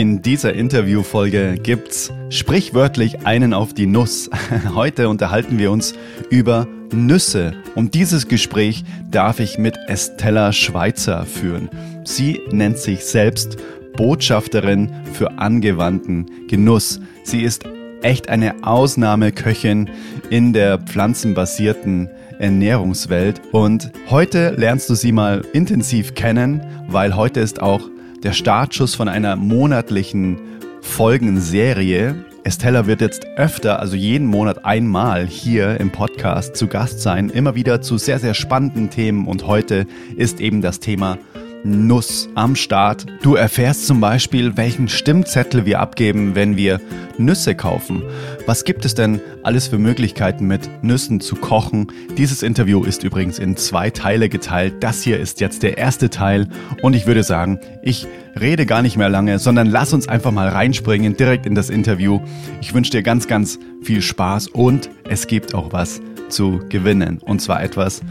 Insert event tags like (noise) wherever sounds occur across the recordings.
In dieser Interviewfolge gibt's sprichwörtlich einen auf die Nuss. (laughs) Heute unterhalten wir uns über Nüsse. Und dieses Gespräch darf ich mit Estella Schweizer führen. Sie nennt sich selbst Botschafterin für angewandten Genuss. Sie ist echt eine Ausnahmeköchin in der pflanzenbasierten Ernährungswelt. Und heute lernst du sie mal intensiv kennen, weil heute ist auch der Startschuss von einer monatlichen Folgenserie. Estella wird jetzt öfter, also jeden Monat einmal hier im Podcast zu Gast sein, immer wieder zu sehr, sehr spannenden Themen. Und heute ist eben das Thema Nuss am Start. Du erfährst zum Beispiel, welchen Stimmzettel wir abgeben, wenn wir Nüsse kaufen. Was gibt es denn alles für Möglichkeiten mit Nüssen zu kochen? Dieses Interview ist übrigens in zwei Teile geteilt. Das hier ist jetzt der erste Teil und ich würde sagen, ich rede gar nicht mehr lange, sondern lass uns einfach mal reinspringen direkt in das Interview. Ich wünsche dir ganz, ganz viel Spaß und es gibt auch was zu gewinnen und zwar etwas,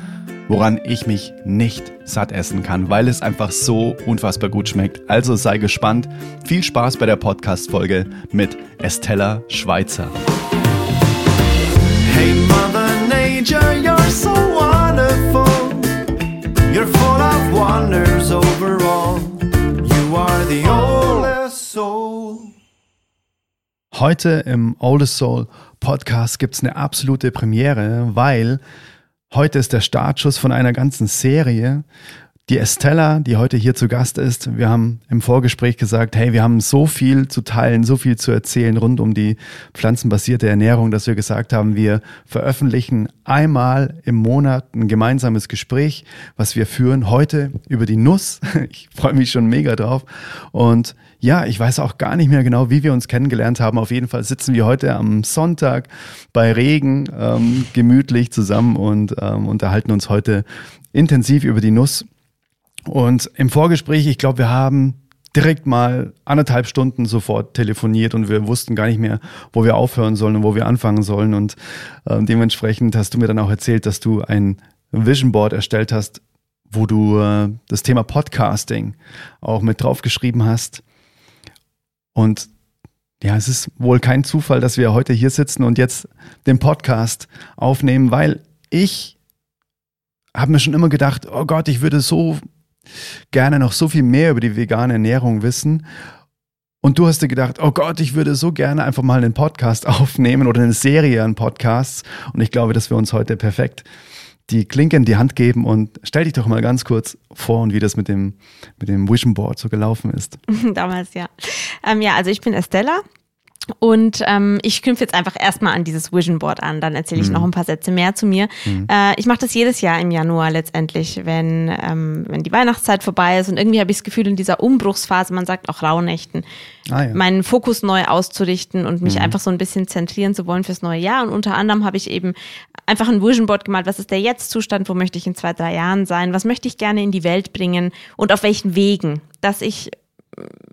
woran ich mich nicht satt essen kann, weil es einfach so unfassbar gut schmeckt. Also sei gespannt. Viel Spaß bei der Podcast-Folge mit Estella Schweizer. Hey Mother Nature, you're so wonderful. You're full of wonders overall. You are the oldest soul. Heute im Oldest Soul Podcast gibt es eine absolute Premiere, weil Heute ist der Startschuss von einer ganzen Serie. Die Estella, die heute hier zu Gast ist, wir haben im Vorgespräch gesagt, hey, wir haben so viel zu teilen, so viel zu erzählen rund um die pflanzenbasierte Ernährung, dass wir gesagt haben, wir veröffentlichen einmal im Monat ein gemeinsames Gespräch, was wir führen heute über die Nuss. (laughs) Ich freue mich schon mega drauf. Und ja, ich weiß auch gar nicht mehr genau, wie wir uns kennengelernt haben. Auf jeden Fall sitzen wir heute am Sonntag bei Regen ähm, gemütlich zusammen und ähm, unterhalten uns heute intensiv über die Nuss. Und im Vorgespräch, ich glaube, wir haben direkt mal anderthalb Stunden sofort telefoniert und wir wussten gar nicht mehr, wo wir aufhören sollen und wo wir anfangen sollen. Und äh, dementsprechend hast du mir dann auch erzählt, dass du ein Vision Board erstellt hast, wo du äh, das Thema Podcasting auch mit draufgeschrieben hast. Und ja, es ist wohl kein Zufall, dass wir heute hier sitzen und jetzt den Podcast aufnehmen, weil ich habe mir schon immer gedacht, oh Gott, ich würde so gerne noch so viel mehr über die vegane Ernährung wissen. Und du hast dir gedacht, oh Gott, ich würde so gerne einfach mal einen Podcast (laughs) aufnehmen oder eine Serie an Podcasts. Und ich glaube, dass wir uns heute perfekt die Klinke in die Hand geben und stell dich doch mal ganz kurz vor und wie das mit dem, mit dem Vision Board so gelaufen ist. (laughs) Damals, ja. Ähm, ja, also ich bin Estella. Und ähm, ich knüpfe jetzt einfach erstmal an dieses Vision Board an, dann erzähle ich mhm. noch ein paar Sätze mehr zu mir. Mhm. Äh, ich mache das jedes Jahr im Januar letztendlich, wenn, ähm, wenn die Weihnachtszeit vorbei ist. Und irgendwie habe ich das Gefühl, in dieser Umbruchsphase, man sagt auch Rauhnächten, ah, ja. meinen Fokus neu auszurichten und mich mhm. einfach so ein bisschen zentrieren zu wollen fürs neue Jahr. Und unter anderem habe ich eben einfach ein Vision Board gemalt. Was ist der Jetzt-Zustand? Wo möchte ich in zwei, drei Jahren sein? Was möchte ich gerne in die Welt bringen? Und auf welchen Wegen? Dass ich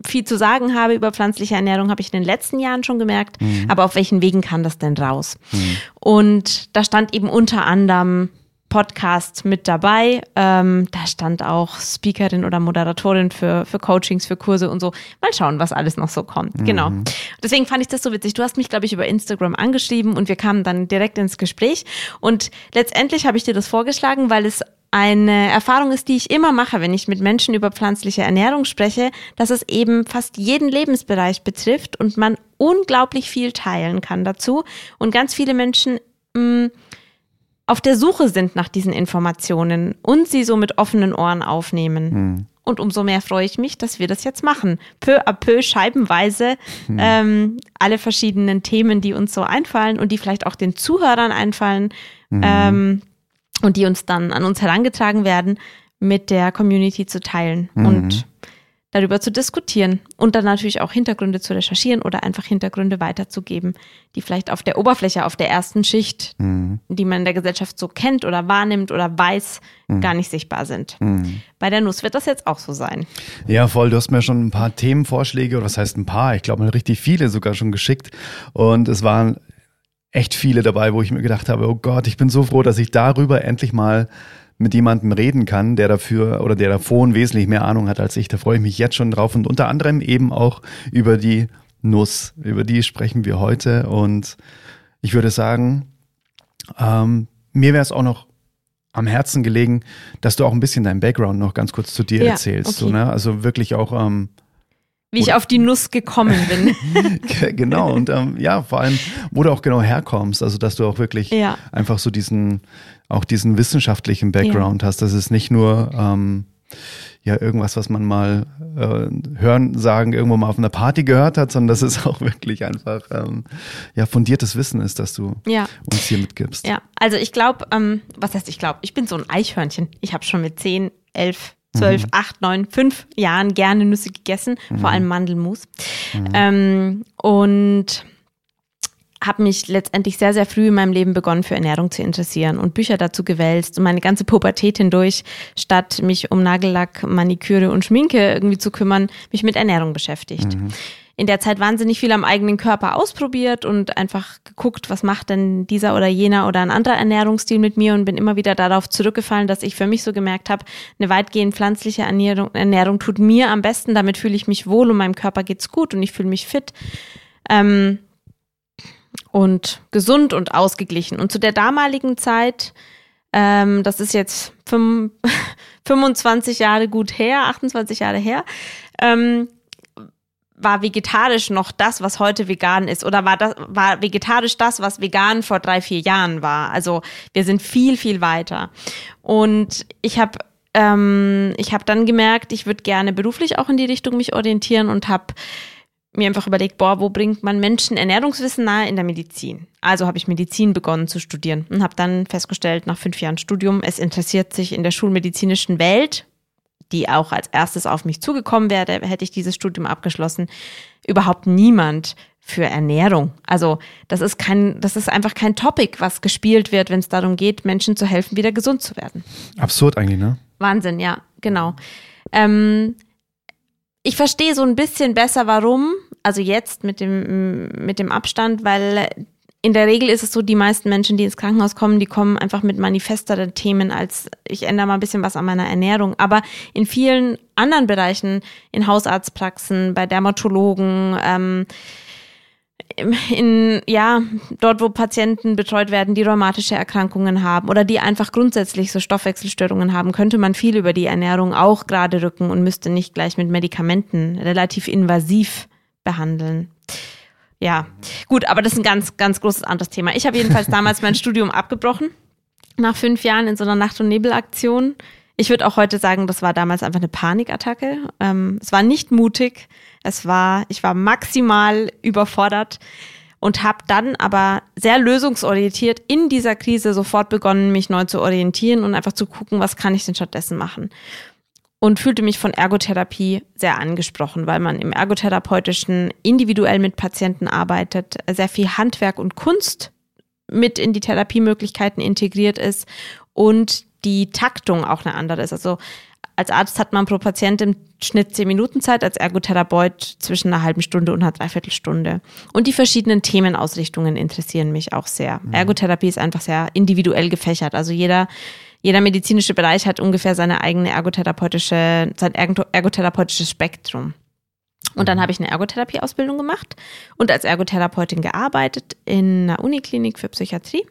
viel zu sagen habe über pflanzliche Ernährung, habe ich in den letzten Jahren schon gemerkt. Mhm. Aber auf welchen Wegen kann das denn raus? Mhm. Und da stand eben unter anderem Podcast mit dabei. Ähm, da stand auch Speakerin oder Moderatorin für, für Coachings, für Kurse und so. Mal schauen, was alles noch so kommt. Mhm. Genau. Deswegen fand ich das so witzig. Du hast mich, glaube ich, über Instagram angeschrieben und wir kamen dann direkt ins Gespräch. Und letztendlich habe ich dir das vorgeschlagen, weil es eine Erfahrung ist, die ich immer mache, wenn ich mit Menschen über pflanzliche Ernährung spreche, dass es eben fast jeden Lebensbereich betrifft und man unglaublich viel teilen kann dazu und ganz viele Menschen mh, mm, auf der Suche sind nach diesen Informationen und sie so mit offenen Ohren aufnehmen. Hm. Und umso mehr freue ich mich, dass wir das jetzt machen. Peu à peu, scheibenweise, hm. ähm, alle verschiedenen Themen, die uns so einfallen und die vielleicht auch den Zuhörern einfallen. Hm. Ähm, und die uns dann an uns herangetragen werden, mit der Community zu teilen mhm. und darüber zu diskutieren und dann natürlich auch Hintergründe zu recherchieren oder einfach Hintergründe weiterzugeben, die vielleicht auf der Oberfläche, auf der ersten Schicht, mhm. die man in der Gesellschaft so kennt oder wahrnimmt oder weiß, mhm. gar nicht sichtbar sind. Mhm. Bei der Nuss wird das jetzt auch so sein. Ja, voll. Du hast mir schon ein paar Themenvorschläge, oder was heißt ein paar? Ich glaube mal richtig viele sogar schon geschickt. Und es waren echt viele dabei, wo ich mir gedacht habe, oh Gott, ich bin so froh, dass ich darüber endlich mal mit jemandem reden kann, der dafür oder der davon wesentlich mehr Ahnung hat als ich. Da freue ich mich jetzt schon drauf und unter anderem eben auch über die Nuss. Über die sprechen wir heute und ich würde sagen, ähm, mir wäre es auch noch am Herzen gelegen, dass du auch ein bisschen deinen Background noch ganz kurz zu dir Ja, erzählst. okay. So, ne? Also wirklich auch ähm, Wie ich auf die Nuss gekommen bin. (laughs) genau und ähm, ja, vor allem, wo du auch genau herkommst. Also dass du auch wirklich Ja. einfach so diesen, auch diesen wissenschaftlichen Background hast. Das ist nicht nur ähm, ja irgendwas, was man mal äh, hören, sagen, irgendwo mal auf einer Party gehört hat, sondern dass es auch wirklich einfach ähm, ja fundiertes Wissen ist, das du ja. uns hier mitgibst. Ja, also ich glaube, ähm, was heißt ich glaube, ich bin so ein Eichhörnchen. Ich habe schon mit 10, 11, 12, Mhm. 8, 9, 5 Jahren gerne Nüsse gegessen, Mhm. vor allem Mandelmus. Ähm, und habe mich letztendlich sehr, sehr früh in meinem Leben begonnen, für Ernährung zu interessieren und Bücher dazu gewälzt und meine ganze Pubertät hindurch, statt mich um Nagellack, Maniküre und Schminke irgendwie zu kümmern, mich mit Ernährung beschäftigt. In der Zeit wahnsinnig viel am eigenen Körper ausprobiert und einfach geguckt, was macht denn dieser oder jener oder ein anderer Ernährungsstil mit mir und bin immer wieder darauf zurückgefallen, dass ich für mich so gemerkt habe, eine weitgehend pflanzliche Ernährung, Ernährung tut mir am besten, damit fühle ich mich wohl und meinem Körper geht's gut und ich fühle mich fit. Ähm, und gesund und ausgeglichen. Und zu der damaligen Zeit, ähm, das ist jetzt fünf, (laughs) 25 Jahre gut her, 28 Jahre her, ähm, war vegetarisch noch das, was heute vegan ist? Oder war das, war vegetarisch das, was vegan vor drei, vier Jahren war? Also wir sind viel, viel weiter. Und ich habe ähm, ich habe dann gemerkt, ich würde gerne beruflich auch in die Richtung mich orientieren und habe mir einfach überlegt, boah, wo bringt man Menschen Ernährungswissen nahe in der Medizin? Also habe ich Medizin begonnen zu studieren und habe dann festgestellt, nach fünf Jahren Studium, es interessiert sich in der schulmedizinischen Welt, die auch als erstes auf mich zugekommen wäre, hätte ich dieses Studium abgeschlossen, überhaupt niemand für Ernährung. Also das ist kein, das ist einfach kein Topic, was gespielt wird, wenn es darum geht, Menschen zu helfen, wieder gesund zu werden. Absurd eigentlich, ne? Wahnsinn, ja, genau. Ähm, ich verstehe so ein bisschen besser, warum. Also jetzt mit dem, mit dem Abstand, weil in der Regel ist es so, die meisten Menschen, die ins Krankenhaus kommen, die kommen einfach mit manifesteren Themen als ich ändere mal ein bisschen was an meiner Ernährung. Aber in vielen anderen Bereichen, in Hausarztpraxen, bei Dermatologen, ähm, in, ja, dort, wo Patienten betreut werden, die rheumatische Erkrankungen haben oder die einfach grundsätzlich so Stoffwechselstörungen haben, könnte man viel über die Ernährung auch gerade rücken und müsste nicht gleich mit Medikamenten relativ invasiv behandeln. Ja, gut, aber das ist ein ganz, ganz großes anderes Thema. Ich habe jedenfalls damals mein Studium abgebrochen, nach fünf Jahren in so einer Nacht- und Nebelaktion. Ich würde auch heute sagen, das war damals einfach eine Panikattacke. Ähm, es war nicht mutig. Es war, ich war maximal überfordert und habe dann aber sehr lösungsorientiert in dieser Krise sofort begonnen, mich neu zu orientieren und einfach zu gucken, was kann ich denn stattdessen machen. Und fühlte mich von Ergotherapie sehr angesprochen, weil man im Ergotherapeutischen individuell mit Patienten arbeitet, sehr viel Handwerk und Kunst mit in die Therapiemöglichkeiten integriert ist und die Taktung auch eine andere ist. Also als Arzt hat man pro Patient im Schnitt zehn Minuten Zeit, als Ergotherapeut zwischen einer halben Stunde und einer Dreiviertelstunde. Und die verschiedenen Themenausrichtungen interessieren mich auch sehr. Ergotherapie ist einfach sehr individuell gefächert. Also jeder, jeder medizinische Bereich hat ungefähr seine eigene ergotherapeutische, sein ergo- ergotherapeutisches Spektrum. Und dann habe ich eine Ergotherapie-Ausbildung gemacht und als Ergotherapeutin gearbeitet in einer Uniklinik für Psychiatrie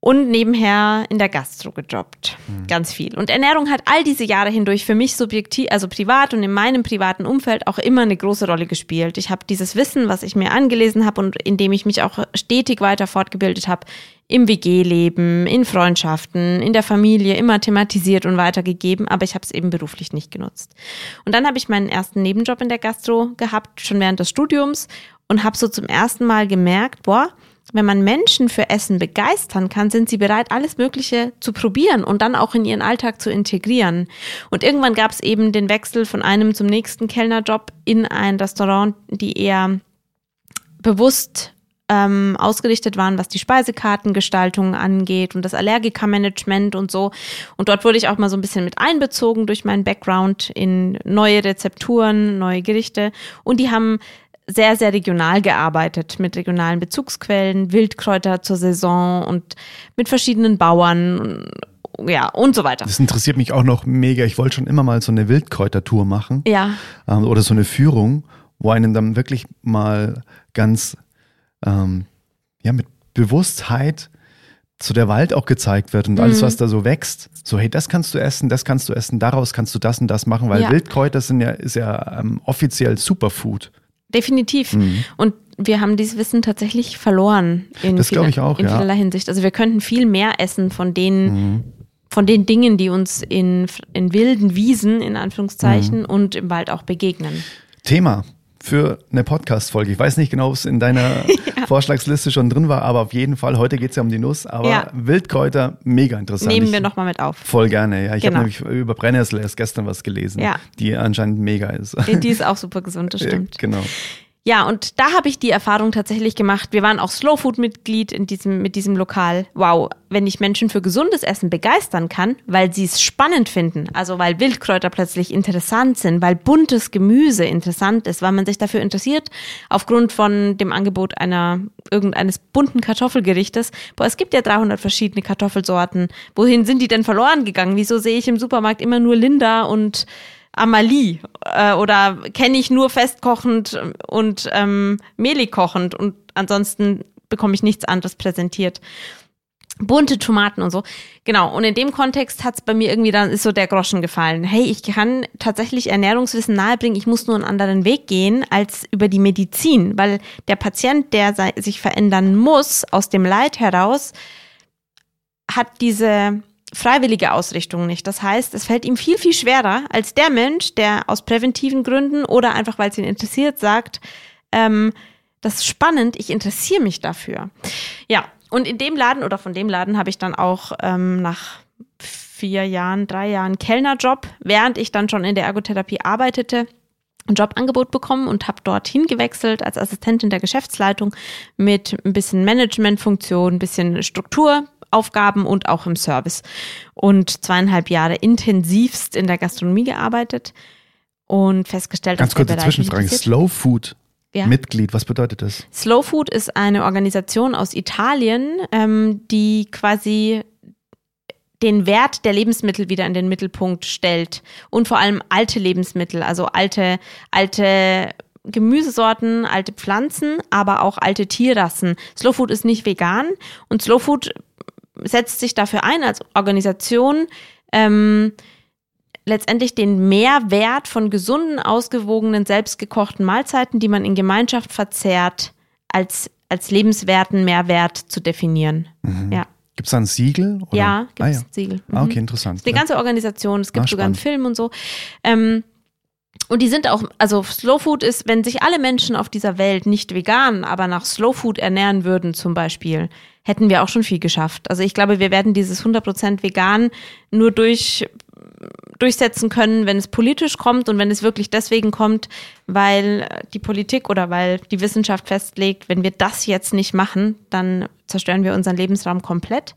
und nebenher in der Gastro gejobbt. Ganz viel. Und Ernährung hat all diese Jahre hindurch für mich subjektiv, also privat und in meinem privaten Umfeld auch immer eine große Rolle gespielt. Ich habe dieses Wissen, was ich mir angelesen habe und in dem ich mich auch stetig weiter fortgebildet habe, im WG-Leben, in Freundschaften, in der Familie immer thematisiert und weitergegeben, aber ich habe es eben beruflich nicht genutzt. Und dann habe ich meinen ersten Nebenjob in der Gastro gehabt, schon während des Studiums und habe so zum ersten Mal gemerkt, boah, wenn man Menschen für Essen begeistern kann, sind sie bereit, alles Mögliche zu probieren und dann auch in ihren Alltag zu integrieren. Und irgendwann gab es eben den Wechsel von einem zum nächsten Kellnerjob in ein Restaurant, die eher bewusst ähm, ausgerichtet waren, was die Speisekartengestaltung angeht und das Allergikermanagement und so. Und dort wurde ich auch mal so ein bisschen mit einbezogen durch meinen Background in neue Rezepturen, neue Gerichte. Und die haben sehr, sehr regional gearbeitet mit regionalen Bezugsquellen, Wildkräuter zur Saison und mit verschiedenen Bauern ja, und so weiter. Das interessiert mich auch noch mega. Ich wollte schon immer mal so eine Wildkräutertour machen. Ja. Ähm, oder so eine Führung, wo einem dann wirklich mal ganz ähm, ja, mit Bewusstheit so der Wald auch gezeigt wird und alles, Mhm. was da so wächst. So, hey, das kannst du essen, das kannst du essen, daraus kannst du das und das machen, weil Ja. Wildkräuter sind ja, ist ja ähm, offiziell Superfood. Definitiv. Mhm. Und wir haben dieses Wissen tatsächlich verloren in, Das glaub ich auch, in ja. vielerlei Hinsicht. Also wir könnten viel mehr essen von den, Mhm. von den Dingen, die uns in, in wilden Wiesen, in Mhm. Anführungszeichen, und im Wald auch begegnen. Thema für eine Podcast-Folge. Ich weiß nicht genau, ob es in deiner (laughs) Vorschlagsliste schon drin war, aber auf jeden Fall, heute geht es ja um die Nuss, aber Ja. Wildkräuter, mega interessant. Nehmen wir nochmal mit auf. Voll gerne, ja. Ich Genau. habe nämlich über Brennnessel erst gestern was gelesen, Ja. die anscheinend mega ist. Die ist auch super gesund, das (laughs) stimmt. Ja, genau. Ja, und da habe ich die Erfahrung tatsächlich gemacht. Wir waren auch Slow Food Mitglied in diesem, mit diesem Lokal. Wow, wenn ich Menschen für gesundes Essen begeistern kann, weil sie es spannend finden, also weil Wildkräuter plötzlich interessant sind, weil buntes Gemüse interessant ist, weil man sich dafür interessiert, aufgrund von dem Angebot einer, irgendeines bunten Kartoffelgerichtes. Boah, es gibt ja 300 verschiedene Kartoffelsorten. Wohin sind die denn verloren gegangen? Wieso sehe ich im Supermarkt immer nur Linda und Amalie äh, oder kenne ich nur festkochend und ähm, mehlig kochend und ansonsten bekomme ich nichts anderes präsentiert. Bunte Tomaten und so. Genau. Und in dem Kontext hat es bei mir irgendwie dann ist so der Groschen gefallen. Hey, ich kann tatsächlich Ernährungswissen nahebringen. Ich muss nur einen anderen Weg gehen als über die Medizin, weil der Patient, der sich verändern muss aus dem Leid heraus, hat diese freiwillige Ausrichtung nicht. Das heißt, es fällt ihm viel, viel schwerer als der Mensch, der aus präventiven Gründen oder einfach, weil es ihn interessiert, sagt, ähm, das ist spannend, ich interessiere mich dafür. Ja, und in dem Laden oder von dem Laden habe ich dann auch ähm, nach vier Jahren, drei Jahren Kellnerjob, während ich dann schon in der Ergotherapie arbeitete, ein Jobangebot bekommen und habe dorthin gewechselt als Assistentin der Geschäftsleitung mit ein bisschen Managementfunktion, ein bisschen Strukturaufgaben und auch im Service. Und zweieinhalb Jahre intensivst in der Gastronomie gearbeitet und festgestellt, Ganz dass kurze Zwischenfrage. Slow Food Ja. Mitglied, was bedeutet das? Slow Food ist eine Organisation aus Italien, ähm, die quasi den Wert der Lebensmittel wieder in den Mittelpunkt stellt und vor allem alte Lebensmittel, also alte, alte Gemüsesorten, alte Pflanzen, aber auch alte Tierrassen. Slow Food ist nicht vegan und Slow Food setzt sich dafür ein als Organisation, ähm, letztendlich den Mehrwert von gesunden, ausgewogenen, selbstgekochten Mahlzeiten, die man in Gemeinschaft verzehrt, als, als lebenswerten Mehrwert zu definieren. Ja, Gibt es da ein Siegel? Oder? ja gibt ah, es ja. Siegel. Ah, Mhm. okay, interessant. Die ganze Organisation, es gibt Ah, sogar einen. Film und so. Ähm, und die sind auch, also Slow Food ist, wenn sich alle Menschen auf dieser Welt nicht vegan, aber nach Slow Food ernähren würden zum Beispiel, hätten wir auch schon viel geschafft. Also ich glaube, wir werden dieses 100% vegan nur durch durchsetzen können, wenn es politisch kommt und wenn es wirklich deswegen kommt, weil die Politik oder weil die Wissenschaft festlegt, wenn wir das jetzt nicht machen, dann zerstören wir unseren Lebensraum komplett.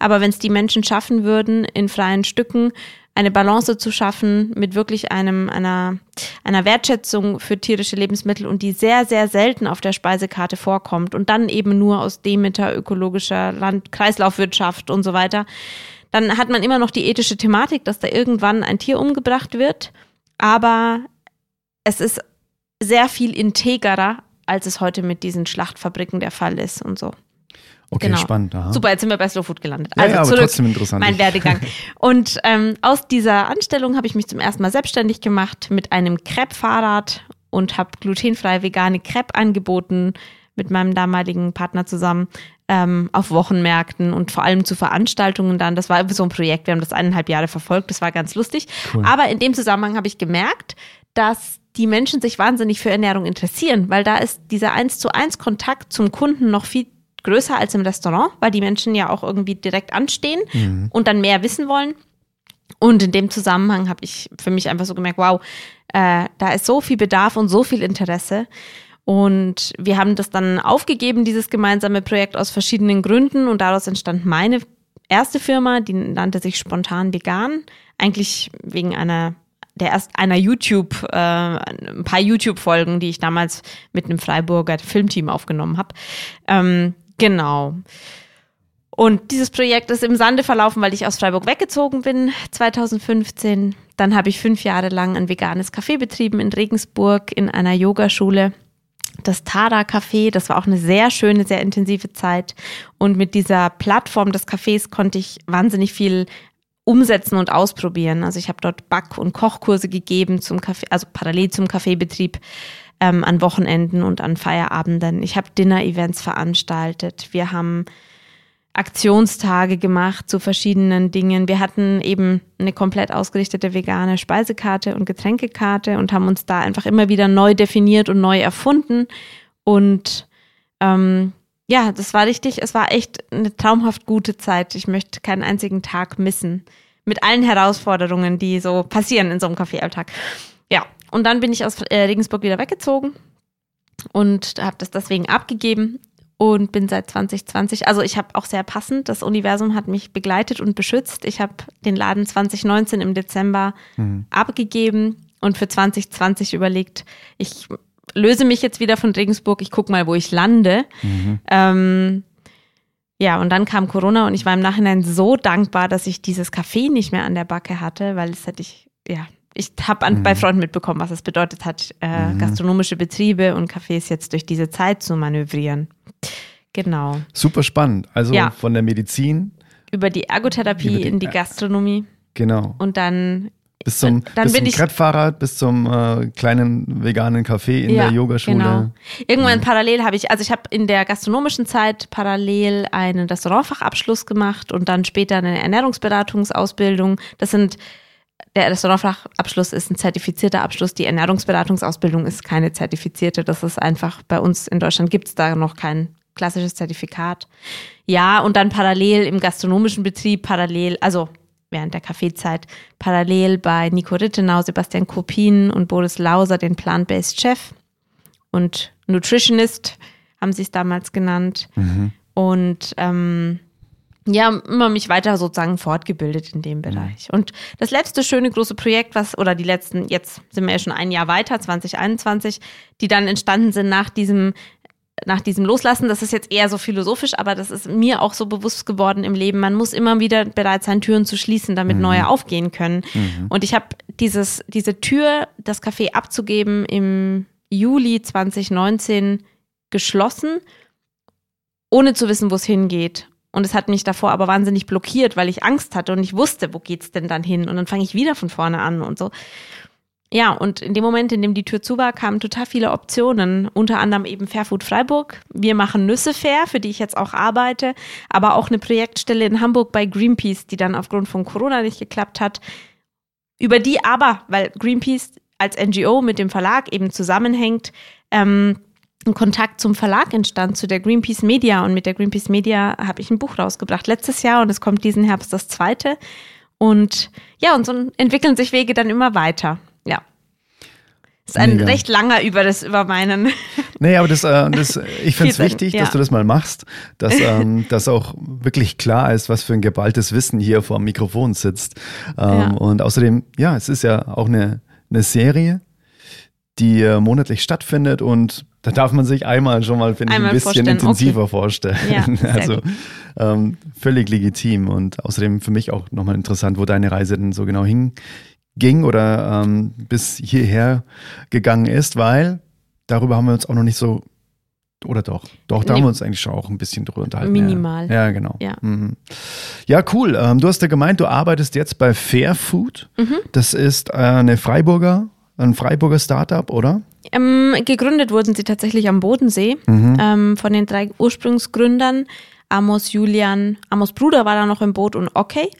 Aber wenn es die Menschen schaffen würden, in freien Stücken eine Balance zu schaffen mit wirklich einem, einer, einer Wertschätzung für tierische Lebensmittel und die sehr, sehr selten auf der Speisekarte vorkommt und dann eben nur aus Demeter, ökologischer Land, Kreislaufwirtschaft und so weiter, dann hat man immer noch die ethische Thematik, dass da irgendwann ein Tier umgebracht wird, aber es ist sehr viel integerer, als es heute mit diesen Schlachtfabriken der Fall ist und so. Okay, genau. spannend. Aha. Super, jetzt sind wir bei Slow Food gelandet. Ja, Also ja, aber trotzdem interessant. mein Werdegang. (laughs) Und ähm, aus dieser Anstellung habe ich mich zum ersten Mal selbstständig gemacht mit einem Crepe-Fahrrad und habe glutenfrei vegane Crepe angeboten mit meinem damaligen Partner zusammen ähm, auf Wochenmärkten und vor allem zu Veranstaltungen dann. Das war so ein Projekt, wir haben das eineinhalb Jahre verfolgt, das war ganz lustig. Cool. Aber in dem Zusammenhang habe ich gemerkt, dass die Menschen sich wahnsinnig für Ernährung interessieren, weil da ist dieser eins zu eins Kontakt zum Kunden noch viel größer als im Restaurant, weil die Menschen ja auch irgendwie direkt anstehen und dann mehr wissen wollen. Und in dem Zusammenhang habe ich für mich einfach so gemerkt, wow, äh, da ist so viel Bedarf und so viel Interesse. Und wir haben das dann aufgegeben, dieses gemeinsame Projekt aus verschiedenen Gründen. Und daraus entstand meine erste Firma, die nannte sich Spontan Vegan. Eigentlich wegen einer der erst einer YouTube, äh, ein paar YouTube-Folgen, die ich damals mit einem Freiburger Filmteam aufgenommen habe. Ähm, genau. Und dieses Projekt ist im Sande verlaufen, weil ich aus Freiburg weggezogen bin 2015. Dann habe ich fünf Jahre lang ein veganes Café betrieben in Regensburg in einer Yogaschule. Das Tada Café, das war auch eine sehr schöne, sehr intensive Zeit. Und mit dieser Plattform des Cafés konnte ich wahnsinnig viel umsetzen und ausprobieren. Also ich habe dort Back- und Kochkurse gegeben zum Kaffee, also parallel zum Kaffeebetrieb ähm, an Wochenenden und an Feierabenden. Ich habe Dinner-Events veranstaltet. Wir haben Aktionstage gemacht zu verschiedenen Dingen. Wir hatten eben eine komplett ausgerichtete vegane Speisekarte und Getränkekarte und haben uns da einfach immer wieder neu definiert und neu erfunden. Und ähm, ja, das war richtig, es war echt eine traumhaft gute Zeit. Ich möchte keinen einzigen Tag missen. Mit allen Herausforderungen, die so passieren in so einem Kaffeealltag. Und dann bin ich aus äh, Regensburg wieder weggezogen und habe das deswegen abgegeben und bin seit 2020, also ich habe auch sehr passend, das Universum hat mich begleitet und beschützt. Ich habe den Laden 2019 im Dezember mhm. abgegeben und für 2020 überlegt, ich löse mich jetzt wieder von Regensburg, ich gucke mal, wo ich lande. Mhm. Ähm, ja, und dann kam Corona und ich war im Nachhinein so dankbar, dass ich dieses Café nicht mehr an der Backe hatte, weil es hätte ich, ja, ich habe mhm. bei Freunden mitbekommen, was es bedeutet hat, äh, mhm. gastronomische Betriebe und Cafés jetzt durch diese Zeit zu manövrieren. Genau. Super spannend. Also ja. von der Medizin. Über die Ergotherapie über die, in die Gastronomie. Genau. Und dann bis zum, dann bis zum Brettfahrrad, bis zum äh, kleinen veganen Café in ja, der Yogaschule. Genau. Irgendwann mhm. parallel habe ich, also ich habe in der gastronomischen Zeit parallel einen Restaurantfachabschluss gemacht und dann später eine Ernährungsberatungsausbildung. Das sind der Restaurantfachabschluss ist ein zertifizierter Abschluss. Die Ernährungsberatungsausbildung ist keine zertifizierte. Das ist einfach, bei uns in Deutschland gibt es da noch kein klassisches Zertifikat. Ja, und dann parallel im gastronomischen Betrieb, parallel, also während der Kaffeezeit, parallel bei Nico Rittenau, Sebastian Kopin und Boris Lauser, den Plant-Based Chef und Nutritionist, haben sie es damals genannt. Mhm. Und ähm, ja, immer mich weiter sozusagen fortgebildet in dem Bereich. Und das letzte schöne große Projekt, was, oder die letzten, jetzt sind wir ja schon ein Jahr weiter, 2021, die dann entstanden sind nach diesem, nach diesem Loslassen, das ist jetzt eher so philosophisch, aber das ist mir auch so bewusst geworden im Leben. Man muss immer wieder bereit sein, Türen zu schließen, damit mhm. neue aufgehen können. Mhm. Und ich habe dieses, diese Tür, das Café abzugeben, im Juli 2019 geschlossen, ohne zu wissen, wo es hingeht. Und es hat mich davor aber wahnsinnig blockiert, weil ich Angst hatte und ich wusste, wo geht's denn dann hin? Und dann fange ich wieder von vorne an und so. Ja, und in dem Moment, in dem die Tür zu war, kamen total viele Optionen, unter anderem eben Fairfood Freiburg. Wir machen Nüsse fair, für die ich jetzt auch arbeite, aber auch eine Projektstelle in Hamburg bei Greenpeace, die dann aufgrund von Corona nicht geklappt hat. Über die aber, weil Greenpeace als NGO mit dem Verlag eben zusammenhängt, ähm, ein Kontakt zum Verlag entstand, zu der Greenpeace Media. Und mit der Greenpeace Media habe ich ein Buch rausgebracht letztes Jahr und es kommt diesen Herbst das zweite. Und ja, und so entwickeln sich Wege dann immer weiter. Ja. Das ist ein Mega. recht langer über das, über meinen. (laughs) Nee, aber das, äh, das (laughs) ich finde es wichtig, ja. dass du das mal machst, dass (laughs) ähm, das auch wirklich klar ist, was für ein geballtes Wissen hier vor dem Mikrofon sitzt. Ähm, ja. Und außerdem, ja, es ist ja auch eine, eine Serie, die äh, monatlich stattfindet und da darf man sich einmal schon mal, finde ich, ein bisschen intensiver okay. vorstellen. Ja, (laughs) also ähm, völlig legitim und außerdem für mich auch nochmal interessant, wo deine Reise denn so genau hinging oder ähm, bis hierher gegangen ist, weil darüber haben wir uns auch noch nicht so oder doch? Doch, da nee. haben wir uns eigentlich schon auch ein bisschen drüber unterhalten. Minimal. Ja, ja genau. Ja, mhm. ja cool. Ähm, du hast ja gemeint, du arbeitest jetzt bei Fair Food. Mhm. Das ist äh, eine Freiburger, ein Freiburger Startup, oder? Ähm, gegründet wurden sie tatsächlich am Bodensee mhm. ähm, von den drei Ursprungsgründern. Amos, Julian, Amos Bruder war da noch im Boot und okay.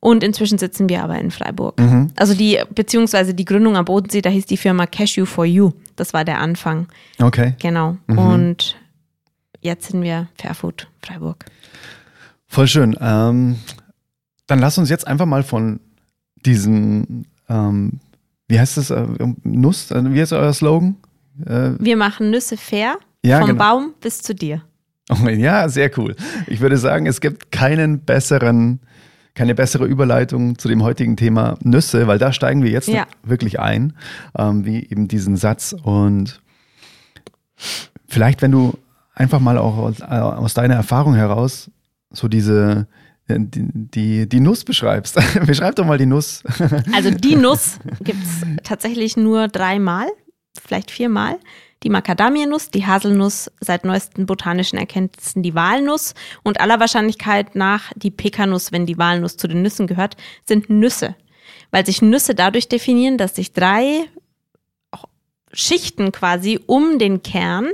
Und inzwischen sitzen wir aber in Freiburg. Mhm. Also die, beziehungsweise die Gründung am Bodensee, da hieß die Firma Cashew for You. Das war der Anfang. Okay. Genau. Mhm. Und jetzt sind wir Fairfood Freiburg. Voll schön. Ähm, dann lass uns jetzt einfach mal von diesen ähm, wie heißt das? Äh, Nuss? Äh, wie ist euer Slogan? Äh, Wir machen Nüsse fair, ja, vom genau. Baum bis zu dir. Oh, ja, sehr cool. Ich würde sagen, es gibt keinen besseren, keine bessere Überleitung zu dem heutigen Thema Nüsse, weil da steigen wir jetzt ja. wirklich ein, ähm, wie eben diesen Satz. Und vielleicht, wenn du einfach mal auch aus, aus deiner Erfahrung heraus so diese, äh, die, die, die Nuss beschreibst. (laughs) Beschreib doch mal die Nuss. (laughs) Also die Nuss gibt es tatsächlich nur dreimal, vielleicht viermal. Die Macadamia-Nuss, die Haselnuss, seit neuesten botanischen Erkenntnissen die Walnuss und aller Wahrscheinlichkeit nach die Pekanuss, wenn die Walnuss zu den Nüssen gehört, sind Nüsse. Weil sich Nüsse dadurch definieren, dass sich drei Schichten quasi um den Kern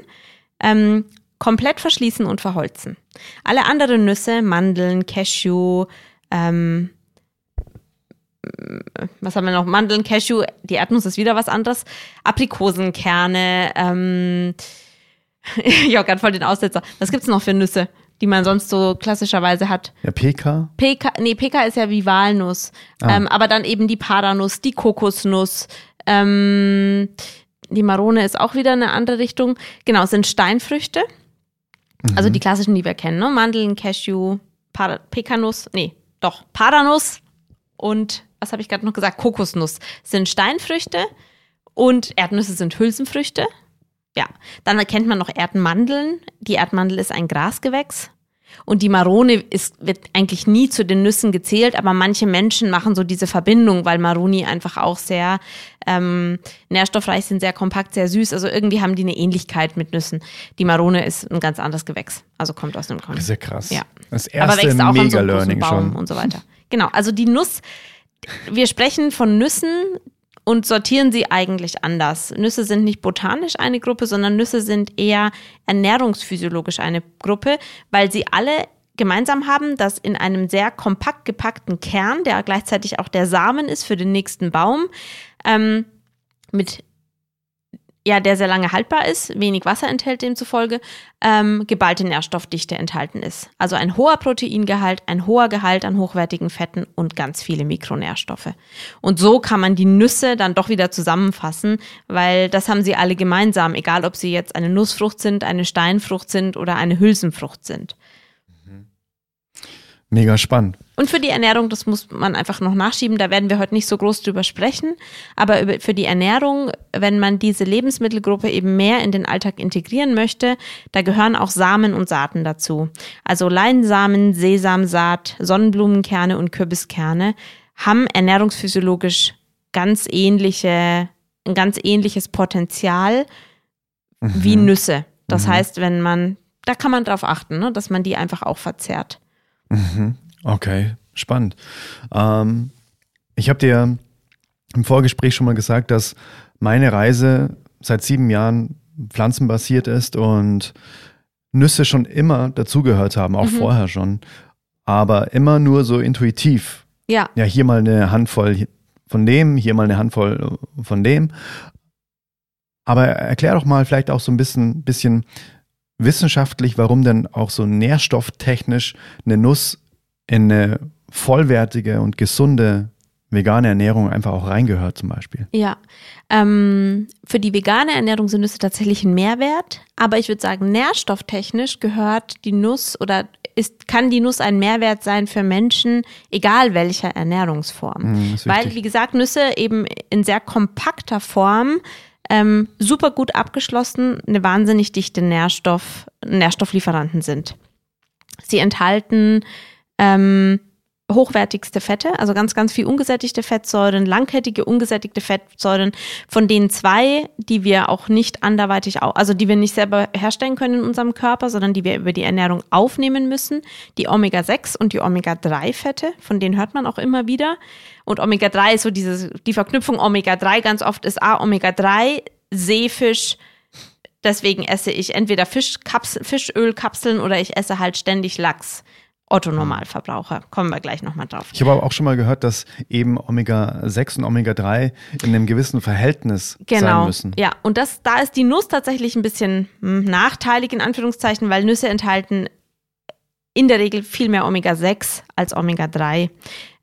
ähm, komplett verschließen und verholzen. Alle anderen Nüsse, Mandeln, Cashew, ähm, was haben wir noch? Mandeln, Cashew, die Erdnuss ist wieder was anderes. Aprikosenkerne, ähm, (laughs) habe gerade voll den Aussetzer. Was gibt's noch für Nüsse, die man sonst so klassischerweise hat? Ja, PK. PK, nee, PK ist ja wie Walnuss. Ah. Ähm, aber dann eben die Paranuss, die Kokosnuss, ähm, die Marone ist auch wieder eine andere Richtung. Genau, es sind Steinfrüchte. Also die klassischen, die wir kennen, ne? Mandeln, Cashew, Para Pekanuss, nee, doch, Paranuss und was habe ich gerade noch gesagt? Kokosnuss sind Steinfrüchte und Erdnüsse sind Hülsenfrüchte. Ja, dann erkennt man noch Erdmandeln. Die Erdmandel ist ein Grasgewächs. Und die Marone ist, wird eigentlich nie zu den Nüssen gezählt, aber manche Menschen machen so diese Verbindung, weil Maroni einfach auch sehr ähm, nährstoffreich sind, sehr kompakt, sehr süß. Also irgendwie haben die eine Ähnlichkeit mit Nüssen. Die Marone ist ein ganz anderes Gewächs, also kommt aus einem Korn. Das ist ja krass. Ja. Das aber erste wächst auch an so einem Baum schon. und so weiter. Genau, also die Nuss, wir sprechen von Nüssen und sortieren sie eigentlich anders. Nüsse sind nicht botanisch eine Gruppe, sondern Nüsse sind eher ernährungsphysiologisch eine Gruppe, weil sie alle gemeinsam haben, dass in einem sehr kompakt gepackten Kern, der gleichzeitig auch der Samen ist für den nächsten Baum, ähm, mit ja, der sehr lange haltbar ist, wenig Wasser enthält demzufolge, ähm, geballte Nährstoffdichte enthalten ist. Also ein hoher Proteingehalt, ein hoher Gehalt an hochwertigen Fetten und ganz viele Mikronährstoffe. Und so kann man die Nüsse dann doch wieder zusammenfassen, weil das haben sie alle gemeinsam, egal ob sie jetzt eine Nussfrucht sind, eine Steinfrucht sind oder eine Hülsenfrucht sind. Mega spannend. Und für die Ernährung, das muss man einfach noch nachschieben, da werden wir heute nicht so groß drüber sprechen, aber für die Ernährung, wenn man diese Lebensmittelgruppe eben mehr in den Alltag integrieren möchte, da gehören auch Samen und Saaten dazu. Also Leinsamen, Sesamsaat, Sonnenblumenkerne und Kürbiskerne haben ernährungsphysiologisch ganz ähnliche, ein ganz ähnliches Potenzial wie Nüsse. Das heißt, wenn man, da kann man drauf achten, ne, dass man die einfach auch verzehrt. Okay, spannend. Ähm, ich habe dir im Vorgespräch schon mal gesagt, dass meine Reise seit sieben Jahren pflanzenbasiert ist und Nüsse schon immer dazugehört haben, auch vorher schon, aber immer nur so intuitiv. Ja. Ja, hier mal eine Handvoll von dem, hier mal eine Handvoll von dem. Aber erklär doch mal vielleicht auch so ein bisschen, bisschen wissenschaftlich, warum denn auch so nährstofftechnisch eine Nuss in eine vollwertige und gesunde vegane Ernährung einfach auch reingehört zum Beispiel. Ja, ähm, für die vegane Ernährung sind Nüsse tatsächlich ein Mehrwert, aber ich würde sagen, nährstofftechnisch gehört die Nuss oder ist, kann die Nuss ein Mehrwert sein für Menschen, egal welcher Ernährungsform. Ist Weil, wie gesagt, Nüsse eben in sehr kompakter Form ähm, super gut abgeschlossen, eine wahnsinnig dichte Nährstoff, Nährstofflieferanten sind. Sie enthalten ähm, hochwertigste Fette, also ganz, ganz viel ungesättigte Fettsäuren, langkettige ungesättigte Fettsäuren, von denen zwei, die wir auch nicht anderweitig, also die wir nicht selber herstellen können in unserem Körper, sondern die wir über die Ernährung aufnehmen müssen, die Omega-6 und die Omega-3-Fette, von denen hört man auch immer wieder. Und Omega-3 ist so diese, die Verknüpfung Omega-3 ganz oft ist A, Omega-3, Seefisch, deswegen esse ich entweder Fischölkapseln oder ich esse halt ständig Lachs. Otto Normalverbraucher. Kommen wir gleich nochmal drauf. Ich habe aber auch schon mal gehört, dass eben Omega-6 und Omega-3 in einem gewissen Verhältnis sein Genau. müssen. Ja, und das, da ist die Nuss tatsächlich ein bisschen hm, nachteilig in Anführungszeichen, weil Nüsse enthalten in der Regel viel mehr Omega-6 als Omega-3.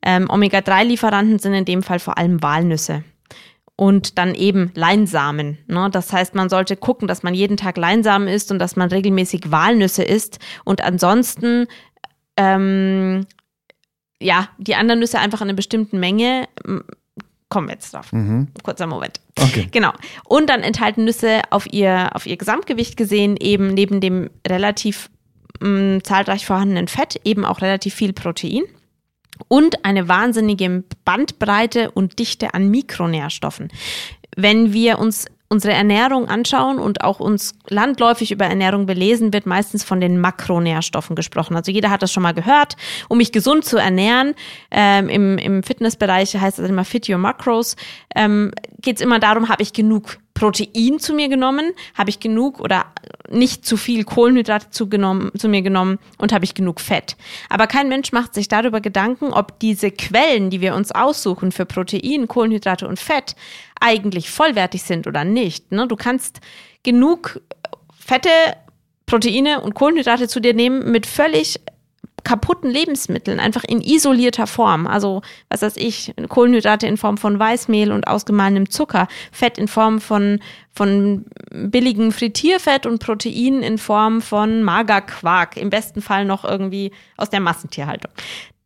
Ähm, Omega-3-Lieferanten sind in dem Fall vor allem Walnüsse. Und dann eben Leinsamen. Ne? Das heißt, man sollte gucken, dass man jeden Tag Leinsamen isst und dass man regelmäßig Walnüsse isst. Und ansonsten, ähm, ja, die anderen Nüsse einfach in einer bestimmten Menge. Kommen wir jetzt drauf. Mhm. Kurzer Moment. Okay. Genau. Und dann enthalten Nüsse auf ihr, auf ihr Gesamtgewicht gesehen eben neben dem relativ mh, zahlreich vorhandenen Fett eben auch relativ viel Protein und eine wahnsinnige Bandbreite und Dichte an Mikronährstoffen. Wenn wir uns unsere Ernährung anschauen und auch uns landläufig über Ernährung belesen, wird meistens von den Makronährstoffen gesprochen. Also jeder hat das schon mal gehört. Um mich gesund zu ernähren, ähm, im, im Fitnessbereich heißt das immer Fit Your Macros, ähm, geht es immer darum, habe ich genug Protein zu mir genommen, habe ich genug oder nicht zu viel Kohlenhydrate zu, genommen, zu mir genommen und habe ich genug Fett. Aber kein Mensch macht sich darüber Gedanken, ob diese Quellen, die wir uns aussuchen für Protein, Kohlenhydrate und Fett, eigentlich vollwertig sind oder nicht. Ne? Du kannst genug Fette, Proteine und Kohlenhydrate zu dir nehmen mit völlig kaputten Lebensmitteln, einfach in isolierter Form. Also, was weiß ich, Kohlenhydrate in Form von Weißmehl und ausgemahlenem Zucker, Fett in Form von, von billigem Frittierfett und Protein in Form von Magerquark, im besten Fall noch irgendwie aus der Massentierhaltung.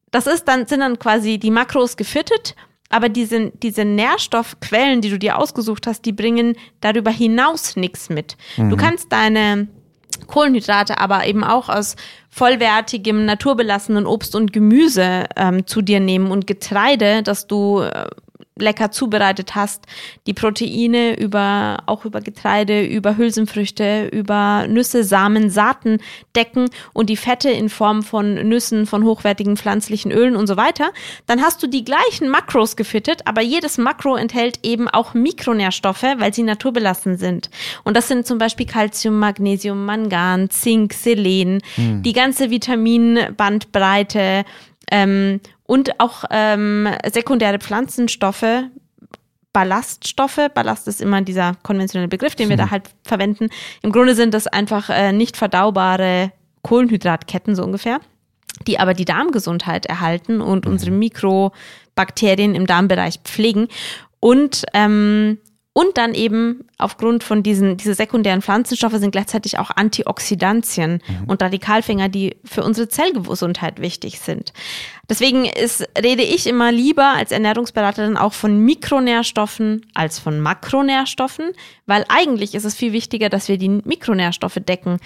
Das ist dann, sind dann quasi die Makros gefittet aber diese, diese Nährstoffquellen, die du dir ausgesucht hast, die bringen darüber hinaus nichts mit. Mhm. Du kannst deine Kohlenhydrate aber eben auch aus vollwertigem, naturbelassenen Obst und Gemüse ähm, zu dir nehmen und Getreide, das du äh, lecker zubereitet hast, die Proteine über, auch über Getreide, über Hülsenfrüchte, über Nüsse, Samen, Saaten decken und die Fette in Form von Nüssen, von hochwertigen pflanzlichen Ölen und so weiter, dann hast du die gleichen Makros gefittet, aber jedes Makro enthält eben auch Mikronährstoffe, weil sie naturbelassen sind. Und das sind zum Beispiel Calcium, Magnesium, Mangan, Zink, Selen, mhm. die ganze Vitaminbandbreite, ähm, und auch ähm, sekundäre Pflanzenstoffe, Ballaststoffe. Ballast ist immer dieser konventionelle Begriff, den wir da halt verwenden. Im Grunde sind das einfach äh, nicht verdaubare Kohlenhydratketten so ungefähr, die aber die Darmgesundheit erhalten und mhm. unsere Mikrobakterien im Darmbereich pflegen. Und ähm, und dann eben aufgrund von diesen, diese sekundären Pflanzenstoffe sind gleichzeitig auch Antioxidantien mhm. und Radikalfänger, die für unsere Zellgesundheit wichtig sind. Deswegen ist, rede ich immer lieber als Ernährungsberaterin auch von Mikronährstoffen als von Makronährstoffen, weil eigentlich ist es viel wichtiger, dass wir die Mikronährstoffe decken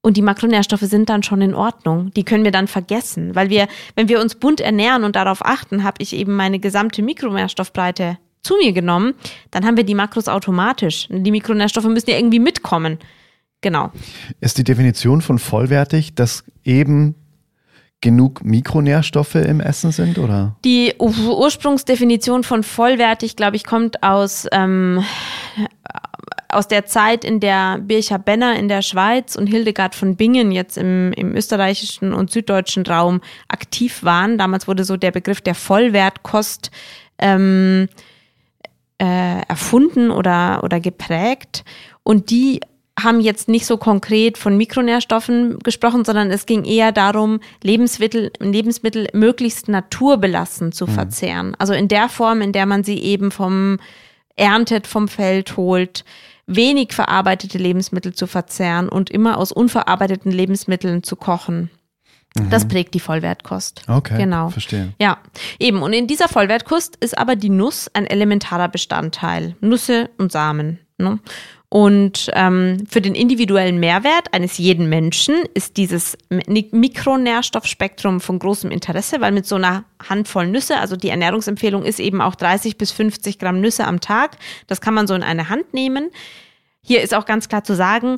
und die Makronährstoffe sind dann schon in Ordnung. Die können wir dann vergessen, weil wir, wenn wir uns bunt ernähren und darauf achten, habe ich eben meine gesamte Mikronährstoffbreite zu mir genommen, dann haben wir die Makros automatisch. Die Mikronährstoffe müssen ja irgendwie mitkommen. Genau. Ist die Definition von vollwertig, dass eben genug Mikronährstoffe im Essen sind, oder? Die Ursprungsdefinition von vollwertig, glaube ich, kommt aus, ähm, aus der Zeit, in der Bircher Benner in der Schweiz und Hildegard von Bingen jetzt im, im österreichischen und süddeutschen Raum aktiv waren. Damals wurde so der Begriff der Vollwertkost ähm, äh, erfunden oder, oder geprägt. Und die haben jetzt nicht so konkret von Mikronährstoffen gesprochen, sondern es ging eher darum, Lebensmittel, Lebensmittel möglichst naturbelassen zu mhm. verzehren. Also in der Form, in der man sie eben vom erntet, vom Feld holt, wenig verarbeitete Lebensmittel zu verzehren und immer aus unverarbeiteten Lebensmitteln zu kochen. Das mhm. prägt die Vollwertkost. Okay. Genau. Verstehe. Ja, eben. Und in dieser Vollwertkost ist aber die Nuss ein elementarer Bestandteil. Nüsse und Samen. Ne? Und ähm, für den individuellen Mehrwert eines jeden Menschen ist dieses Mikronährstoffspektrum von großem Interesse, weil mit so einer Handvoll Nüsse, also die Ernährungsempfehlung ist eben auch 30 bis 50 Gramm Nüsse am Tag, das kann man so in eine Hand nehmen. Hier ist auch ganz klar zu sagen,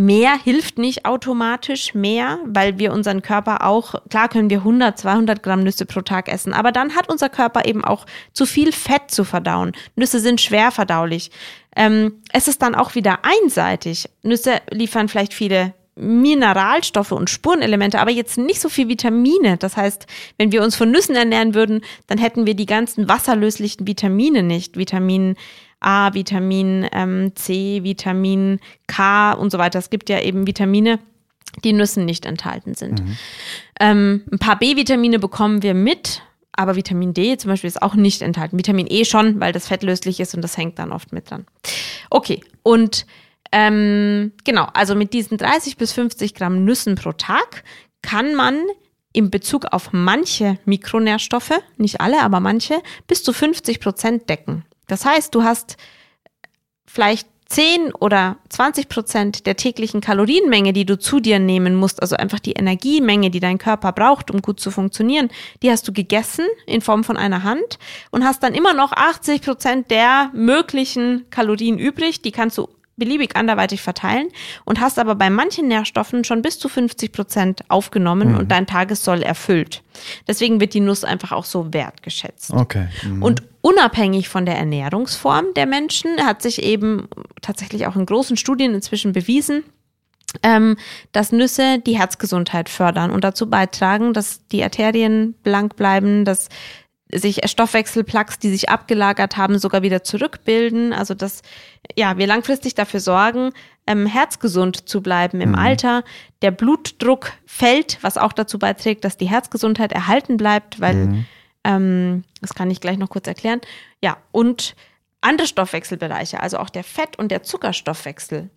Mehr hilft nicht automatisch mehr, weil wir unseren Körper auch, klar können wir 100, 200 Gramm Nüsse pro Tag essen, aber dann hat unser Körper eben auch zu viel Fett zu verdauen. Nüsse sind schwer verdaulich. Ähm, es ist dann auch wieder einseitig. Nüsse liefern vielleicht viele Mineralstoffe und Spurenelemente, aber jetzt nicht so viel Vitamine. Das heißt, wenn wir uns von Nüssen ernähren würden, dann hätten wir die ganzen wasserlöslichen Vitamine nicht. Vitamin A, Vitamin ähm, C, Vitamin K und so weiter. Es gibt ja eben Vitamine, die Nüssen nicht enthalten sind. Mhm. Ähm, ein paar B-Vitamine bekommen wir mit, aber Vitamin D zum Beispiel ist auch nicht enthalten. Vitamin E schon, weil das fettlöslich ist und das hängt dann oft mit dran. Okay, und ähm, genau, also mit diesen 30 bis 50 Gramm Nüssen pro Tag kann man in Bezug auf manche Mikronährstoffe, nicht alle, aber manche, bis zu 50 Prozent decken. Das heißt, du hast vielleicht 10 oder 20 Prozent der täglichen Kalorienmenge, die du zu dir nehmen musst, also einfach die Energiemenge, die dein Körper braucht, um gut zu funktionieren, die hast du gegessen in Form von einer Hand und hast dann immer noch 80 Prozent der möglichen Kalorien übrig. Die kannst du beliebig anderweitig verteilen und hast aber bei manchen Nährstoffen schon bis zu 50 Prozent aufgenommen und dein Tagessoll erfüllt. Deswegen wird die Nuss einfach auch so wertgeschätzt. Okay. Mhm. Und unabhängig von der Ernährungsform der Menschen hat sich eben tatsächlich auch in großen Studien inzwischen bewiesen, ähm, dass Nüsse die Herzgesundheit fördern und dazu beitragen, dass die Arterien blank bleiben, dass sich Stoffwechselplaques, die sich abgelagert haben, sogar wieder zurückbilden. Also dass ja wir langfristig dafür sorgen, ähm, herzgesund zu bleiben im Alter. Der Blutdruck fällt, was auch dazu beiträgt, dass die Herzgesundheit erhalten bleibt, weil ähm, das kann ich gleich noch kurz erklären. Ja und andere Stoffwechselbereiche, also auch der Fett- und der Zuckerstoffwechsel,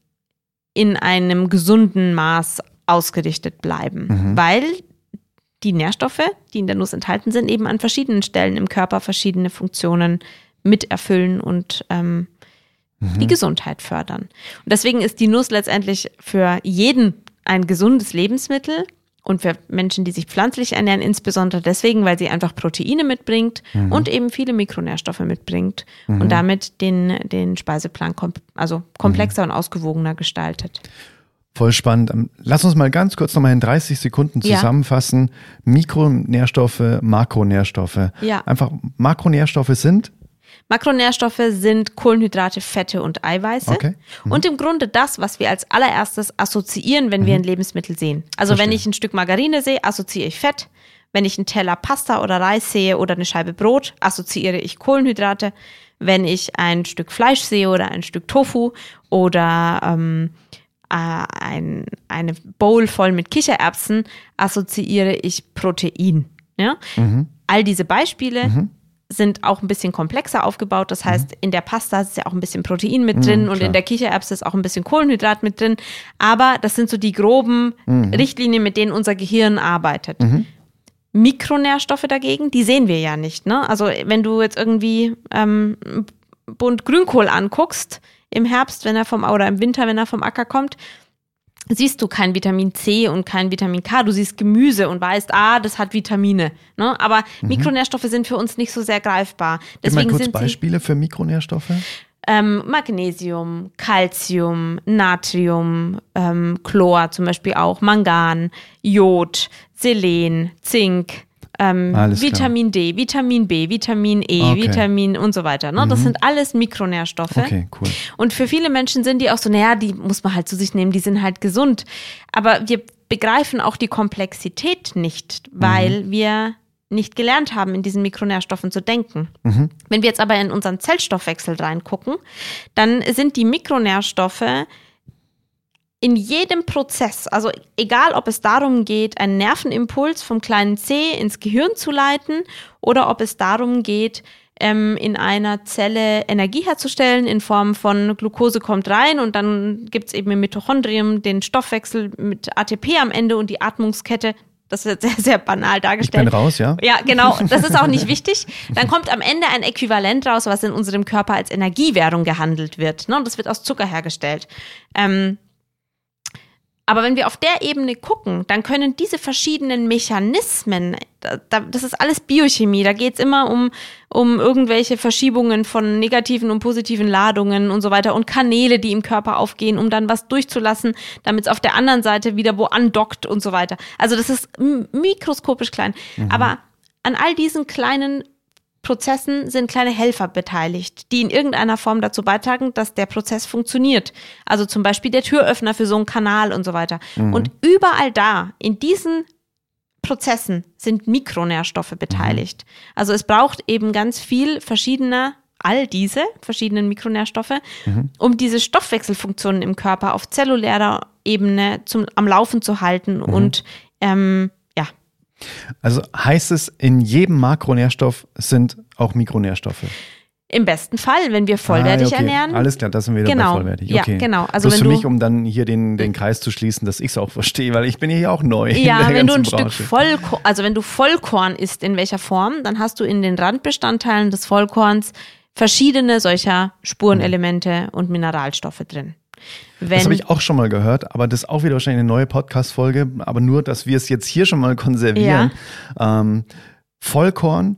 in einem gesunden Maß ausgerichtet bleiben, weil die Nährstoffe, die in der Nuss enthalten sind, eben an verschiedenen Stellen im Körper verschiedene Funktionen miterfüllen und ähm, die Gesundheit fördern. Und deswegen ist die Nuss letztendlich für jeden ein gesundes Lebensmittel und für Menschen, die sich pflanzlich ernähren, insbesondere deswegen, weil sie einfach Proteine mitbringt und eben viele Mikronährstoffe mitbringt und damit den, den Speiseplan kom also komplexer und ausgewogener gestaltet. Voll spannend. Ähm, Lass uns mal ganz kurz nochmal in 30 Sekunden Ja. zusammenfassen. Mikronährstoffe, Makronährstoffe. Ja. Einfach Makronährstoffe sind. Makronährstoffe sind Kohlenhydrate, Fette und Eiweiße. Okay. Mhm. Und im Grunde das, was wir als allererstes assoziieren, wenn wir ein Lebensmittel sehen. Also wenn Verstehe. ich ein Stück Margarine sehe, assoziiere ich Fett. Wenn ich einen Teller Pasta oder Reis sehe oder eine Scheibe Brot, assoziiere ich Kohlenhydrate. Wenn ich ein Stück Fleisch sehe oder ein Stück Tofu oder ähm, äh, ein, eine Bowl voll mit Kichererbsen, assoziiere ich Protein. Ja? All diese Beispiele sind auch ein bisschen komplexer aufgebaut. Das heißt, in der Pasta ist ja auch ein bisschen Protein mit drin und in der Kichererbse ist auch ein bisschen Kohlenhydrat mit drin. Aber das sind so die groben Richtlinien, mit denen unser Gehirn arbeitet. Mikronährstoffe dagegen, die sehen wir ja nicht. Ne? Also wenn du jetzt irgendwie ähm, bunt Grünkohl anguckst im Herbst, wenn er vom oder im Winter, wenn er vom Acker kommt, siehst du kein Vitamin C und kein Vitamin K. Du siehst Gemüse und weißt, ah, das hat Vitamine. Ne? Aber Mikronährstoffe sind für uns nicht so sehr greifbar. Gib mal Deswegen kurz Beispiele für Mikronährstoffe. ähm, Magnesium, Calcium, Natrium, ähm, Chlor zum Beispiel auch, Mangan, Jod, Selen, Zink, ähm, Alles klar. Vitamin D, Vitamin B, Vitamin E, Okay. Mhm. Vitamin und so weiter. Ne? Das sind alles Mikronährstoffe. Okay, cool. Und für viele Menschen sind die auch so, naja, die muss man halt zu sich nehmen, die sind halt gesund. Aber wir begreifen auch die Komplexität nicht, weil wir nicht gelernt haben, in diesen Mikronährstoffen zu denken. Wenn wir jetzt aber in unseren Zellstoffwechsel reingucken, dann sind die Mikronährstoffe in jedem Prozess, also egal ob es darum geht, einen Nervenimpuls vom kleinen C ins Gehirn zu leiten oder ob es darum geht, ähm, in einer Zelle Energie herzustellen in Form von Glucose kommt rein und dann gibt es eben im Mitochondrium den Stoffwechsel mit ATP am Ende und die Atmungskette. Das wird sehr, sehr banal Ich dargestellt. bin raus, ja? Ja, genau. Das ist auch nicht wichtig. Dann kommt am Ende ein Äquivalent raus, was in unserem Körper als Energiewährung gehandelt wird. Ne? Und das wird aus Zucker hergestellt. Ähm, aber wenn wir auf der Ebene gucken, dann können diese verschiedenen Mechanismen, da, da, das ist alles Biochemie, da geht es immer um, um irgendwelche Verschiebungen von negativen und positiven Ladungen und so weiter und Kanäle, die im Körper aufgehen, um dann was durchzulassen, damit es auf der anderen Seite wieder wo andockt und so weiter. Also das ist mikroskopisch klein. Aber an all diesen kleinen Prozessen sind kleine Helfer beteiligt, die in irgendeiner Form dazu beitragen, dass der Prozess funktioniert. Also zum Beispiel der Türöffner für so einen Kanal und so weiter. Und überall da, in diesen Prozessen sind Mikronährstoffe beteiligt. Also es braucht eben ganz viel verschiedener, all diese verschiedenen Mikronährstoffe, um diese Stoffwechselfunktionen im Körper auf zellulärer Ebene zum, am Laufen zu halten und ähm, Also heißt es, in jedem Makronährstoff sind auch Mikronährstoffe. Im besten Fall, wenn wir vollwertig Ah, okay. ernähren. Alles klar, das sind wir Genau. vollwertig. Ja, Okay. genau. Also Bloß wenn für du- mich, um dann hier den, den Kreis zu schließen, dass ich es auch verstehe, weil ich bin hier auch neu Ja, wenn du ein ganzen Stück Branche. Vollkorn, also wenn du Vollkorn isst, in welcher Form, dann hast du in den Randbestandteilen des Vollkorns verschiedene solcher Spurenelemente und Mineralstoffe drin. Wenn, Das habe ich auch schon mal gehört, aber das ist auch wieder wahrscheinlich eine neue Podcast-Folge, aber nur, dass wir es jetzt hier schon mal konservieren. Ähm, Vollkorn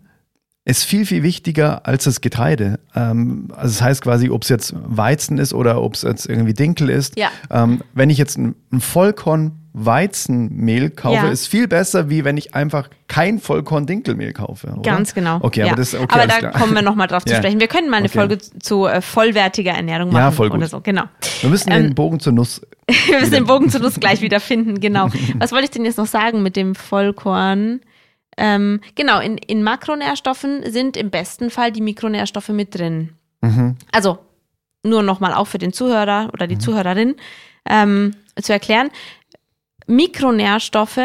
ist viel, viel wichtiger als das Getreide. Ähm, also das heißt quasi, ob es jetzt Weizen ist oder ob es jetzt irgendwie Dinkel ist. Ja. Ähm, wenn ich jetzt ein, ein Vollkorn Weizenmehl kaufe, Ja. ist viel besser, wie wenn ich einfach kein Vollkorn Dinkelmehl kaufe. Oder? Ganz genau. Okay, ja. aber das okay, Aber da klar. kommen wir nochmal drauf zu (laughs) sprechen. Wir können mal eine Okay. Folge zu äh, vollwertiger Ernährung machen Ja, voll gut. oder so. Genau. Wir müssen Ähm, den Bogen zur Nuss. (laughs) Wir müssen den Bogen zur Nuss gleich (laughs) wieder finden, genau. Was wollte ich denn jetzt noch sagen mit dem Vollkorn? Ähm, genau, in, in Makronährstoffen sind im besten Fall die Mikronährstoffe mit drin. Mhm. Also nur nochmal auch für den Zuhörer oder die Zuhörerin ähm, zu erklären. Mikronährstoffe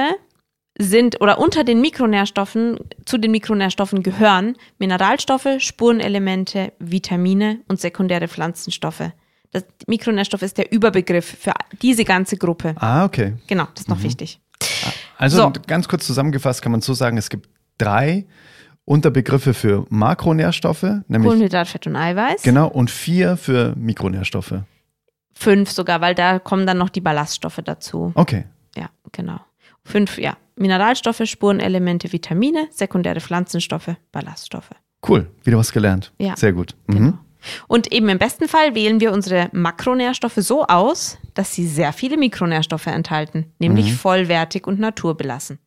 sind oder unter den Mikronährstoffen, zu den Mikronährstoffen gehören Mineralstoffe, Spurenelemente, Vitamine und sekundäre Pflanzenstoffe. Das Mikronährstoff ist der Überbegriff für diese ganze Gruppe. Ah, okay. Genau, das ist noch wichtig. Also So. ganz kurz zusammengefasst kann man so sagen, es gibt drei Unterbegriffe für Makronährstoffe, nämlich Kohlenhydrat, Fett und Eiweiß. genau und vier für Mikronährstoffe. Fünf sogar, weil da kommen dann noch die Ballaststoffe dazu. Okay. Ja, genau. Fünf, ja. Mineralstoffe, Spurenelemente, Vitamine, sekundäre Pflanzenstoffe, Ballaststoffe. Cool, wieder was gelernt. Ja. Sehr gut. Mhm. Genau. Und eben im besten Fall wählen wir unsere Makronährstoffe so aus, dass sie sehr viele Mikronährstoffe enthalten, nämlich vollwertig und naturbelassen.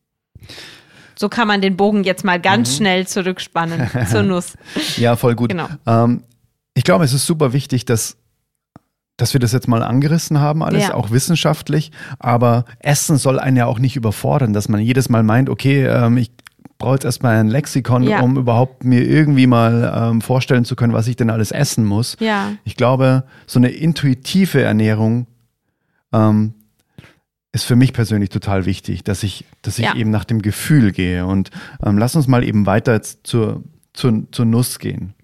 So kann man den Bogen jetzt mal ganz schnell zurückspannen (laughs) zur Nuss. Ja, voll gut. Genau. Ähm, ich glaube, es ist super wichtig, dass, dass wir das jetzt mal angerissen haben, alles, Ja. auch wissenschaftlich. Aber Essen soll einen ja auch nicht überfordern, dass man jedes Mal meint, okay, ähm, ich brauche jetzt erstmal ein Lexikon, Ja. um überhaupt mir irgendwie mal ähm, vorstellen zu können, was ich denn alles essen muss. Ja, Ich glaube, so eine intuitive Ernährung ähm, ist für mich persönlich total wichtig, dass ich, dass ich Ja. eben nach dem Gefühl gehe. Und ähm, lass uns mal eben weiter jetzt zur, zur, zur Nuss gehen.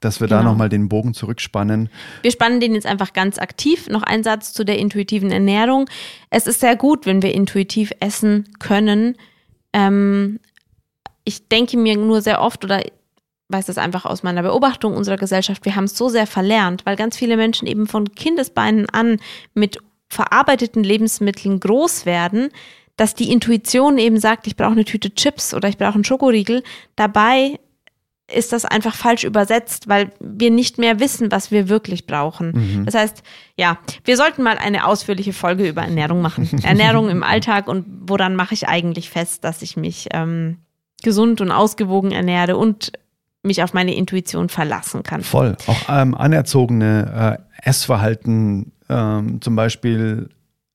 Dass wir da Genau. nochmal den Bogen zurückspannen. wir spannen den jetzt einfach ganz aktiv. Noch ein Satz zu der intuitiven Ernährung. Es ist sehr gut, wenn wir intuitiv essen können. Ähm, ich denke mir nur sehr oft oder weiß das einfach aus meiner Beobachtung unserer Gesellschaft, wir haben es so sehr verlernt, weil ganz viele Menschen eben von Kindesbeinen an mit verarbeiteten Lebensmitteln groß werden, dass die Intuition eben sagt, ich brauche eine Tüte Chips oder ich brauche einen Schokoriegel. Dabei ist das einfach falsch übersetzt, weil wir nicht mehr wissen, was wir wirklich brauchen. Das heißt, ja, wir sollten mal eine ausführliche Folge über Ernährung machen. (laughs) Ernährung im Alltag und woran mache ich eigentlich fest, dass ich mich ähm, gesund und ausgewogen ernähre und mich auf meine Intuition verlassen kann. Voll. Auch ähm, anerzogene äh, Essverhalten, ähm, zum Beispiel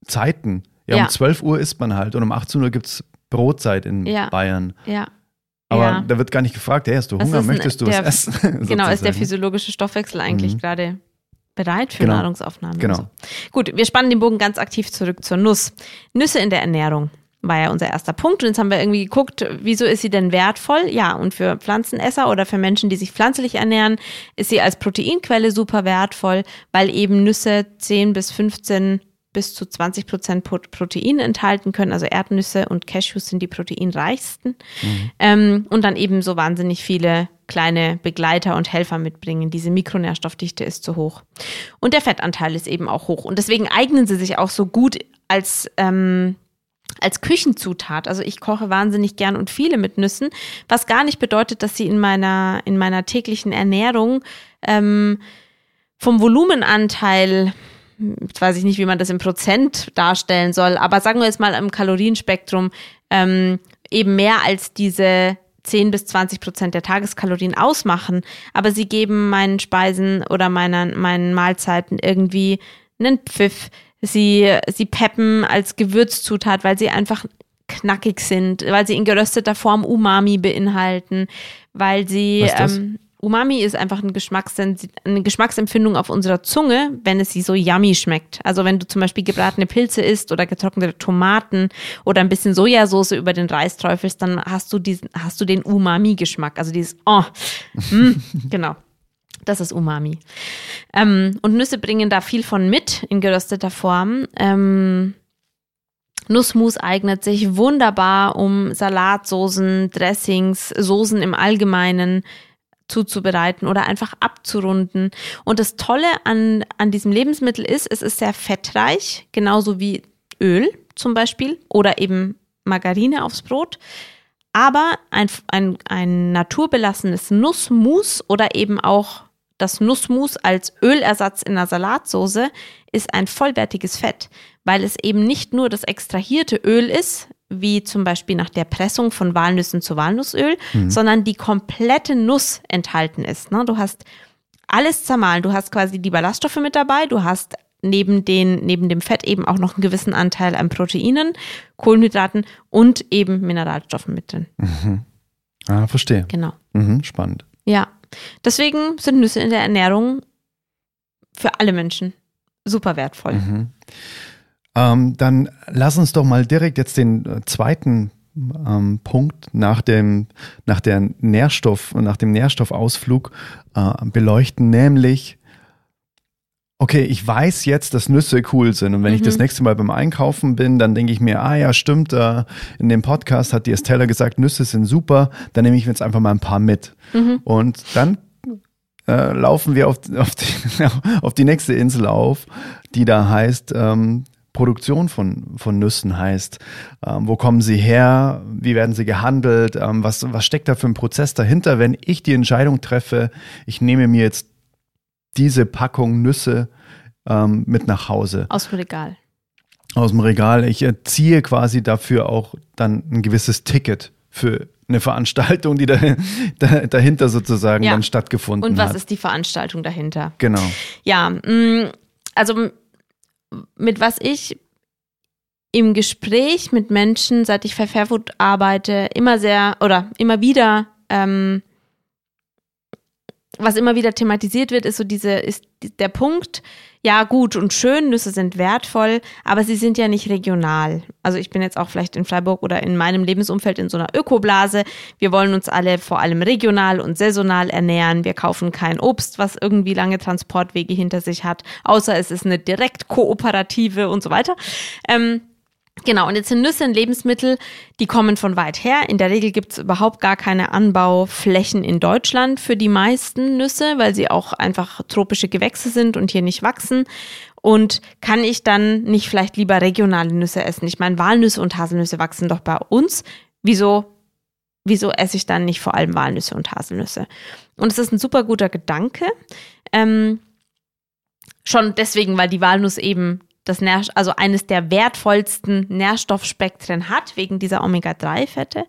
Zeiten. Ja, Ja. um 12 Uhr isst man halt und um 18 Uhr gibt es Brotzeit in Ja. Bayern. Ja. Aber ja. da wird gar nicht gefragt, hey, hast du Hunger, möchtest du der- was essen? (laughs) (laughs) Genau, ist der physiologische Stoffwechsel eigentlich gerade bereit für Genau. Nahrungsaufnahme? Genau. So. Gut, wir spannen den Bogen ganz aktiv zurück zur Nuss. Nüsse in der Ernährung war ja unser erster Punkt. Und jetzt haben wir irgendwie geguckt, wieso ist sie denn wertvoll? Ja, und für Pflanzenesser oder für Menschen, die sich pflanzlich ernähren, ist sie als Proteinquelle super wertvoll, weil eben Nüsse 10 bis 15 bis zu 20 Prozent Pro- Protein enthalten können. Also Erdnüsse und Cashews sind die proteinreichsten. Ähm, und dann eben so wahnsinnig viele kleine Begleiter und Helfer mitbringen. Diese Mikronährstoffdichte ist zu hoch. Und der Fettanteil ist eben auch hoch. Und deswegen eignen sie sich auch so gut als, ähm, als Küchenzutat. Also ich koche wahnsinnig gern und viele mit Nüssen, was gar nicht bedeutet, dass sie in meiner, in meiner täglichen Ernährung ähm, vom Volumenanteil jetzt weiß ich nicht, wie man das im Prozent darstellen soll, aber sagen wir jetzt mal im Kalorienspektrum ähm, eben mehr als diese 10 bis 20 Prozent der Tageskalorien ausmachen, aber sie geben meinen Speisen oder meinen, meinen Mahlzeiten irgendwie einen Pfiff. Sie, sie peppen als Gewürzzutat, weil sie einfach knackig sind, weil sie in gerösteter Form Umami beinhalten, weil sie Was ist das? ähm, Umami ist einfach ein eine Geschmacksempfindung auf unserer Zunge, wenn es sie so yummy schmeckt. Also wenn du zum Beispiel gebratene Pilze isst oder getrocknete Tomaten oder ein bisschen Sojasauce über den Reis träufelst, dann hast du diesen, hast du den Umami-Geschmack. Also dieses, oh, mm, (laughs) genau. Das ist Umami. Ähm, und Nüsse bringen da viel von mit in gerösteter Form. Ähm, Nussmus eignet sich wunderbar, um Salatsoßen, Dressings, Soßen im Allgemeinen zuzubereiten oder einfach abzurunden. Und das Tolle an, an diesem Lebensmittel ist, es ist sehr fettreich, genauso wie Öl zum Beispiel oder eben Margarine aufs Brot. Aber ein, ein, ein naturbelassenes Nussmus oder eben auch das Nussmus als Ölersatz in einer Salatsoße ist ein vollwertiges Fett, weil es eben nicht nur das extrahierte Öl ist, wie zum Beispiel nach der Pressung von Walnüssen zu Walnussöl, mhm. sondern die komplette Nuss enthalten ist. Ne? Du hast alles zermahlen. Du hast quasi die Ballaststoffe mit dabei, du hast neben, den, neben dem Fett eben auch noch einen gewissen Anteil an Proteinen, Kohlenhydraten und eben Mineralstoffen mit drin. Mhm. Ah, verstehe. Genau. Mhm, spannend. Ja. Deswegen sind Nüsse in der Ernährung für alle Menschen super wertvoll. Mhm. Ähm, dann lass uns doch mal direkt jetzt den äh, zweiten ähm, Punkt nach dem, nach der Nährstoff, nach dem Nährstoffausflug äh, beleuchten, nämlich okay, ich weiß jetzt, dass Nüsse cool sind. Und wenn mhm. ich das mhm. nächste Mal beim Einkaufen bin, dann denke ich mir, ah ja, stimmt, äh, in dem Podcast hat die Estella gesagt, Nüsse sind super, dann nehme ich mir jetzt einfach mal ein paar mit. Mhm. Und dann äh, laufen wir auf, (laughs) auf, die, auf die nächste Insel auf, die da heißt, ähm, Produktion von, von Nüssen heißt. Ähm, wo kommen sie her? Wie werden sie gehandelt? Ähm, was, was steckt da für ein Prozess dahinter, wenn ich die Entscheidung treffe, ich nehme mir jetzt diese Packung Nüsse ähm, mit nach Hause. Aus dem Regal. Aus dem Regal. Ich ziehe quasi dafür auch dann ein gewisses Ticket für eine Veranstaltung, die da, (laughs) da, dahinter sozusagen ja. dann stattgefunden hat. Und was hat. ist die Veranstaltung dahinter? Genau. Ja, mm, also mit was ich im Gespräch mit Menschen, seit ich für Fairfood arbeite, immer sehr oder immer wieder ähm, was immer wieder thematisiert wird, ist so diese, ist der Punkt, ja gut und schön, Nüsse sind wertvoll, aber sie sind ja nicht regional. Also ich bin jetzt auch vielleicht in Freiburg oder in meinem Lebensumfeld in so einer Ökoblase. Wir wollen uns alle vor allem regional und saisonal ernähren. Wir kaufen kein Obst, was irgendwie lange Transportwege hinter sich hat, außer es ist eine direkt kooperative und so weiter. Ähm, Genau, und jetzt sind Nüsse ein Lebensmittel, die kommen von weit her. In der Regel gibt es überhaupt gar keine Anbauflächen in Deutschland für die meisten Nüsse, weil sie auch einfach tropische Gewächse sind und hier nicht wachsen. Und kann ich dann nicht vielleicht lieber regionale Nüsse essen? Ich meine, Walnüsse und Haselnüsse wachsen doch bei uns. Wieso, wieso esse ich dann nicht vor allem Walnüsse und Haselnüsse? Und es ist ein super guter Gedanke. Ähm, schon deswegen, weil die Walnuss eben das Nähr also eines der wertvollsten Nährstoffspektren hat, wegen dieser Omega-3-Fette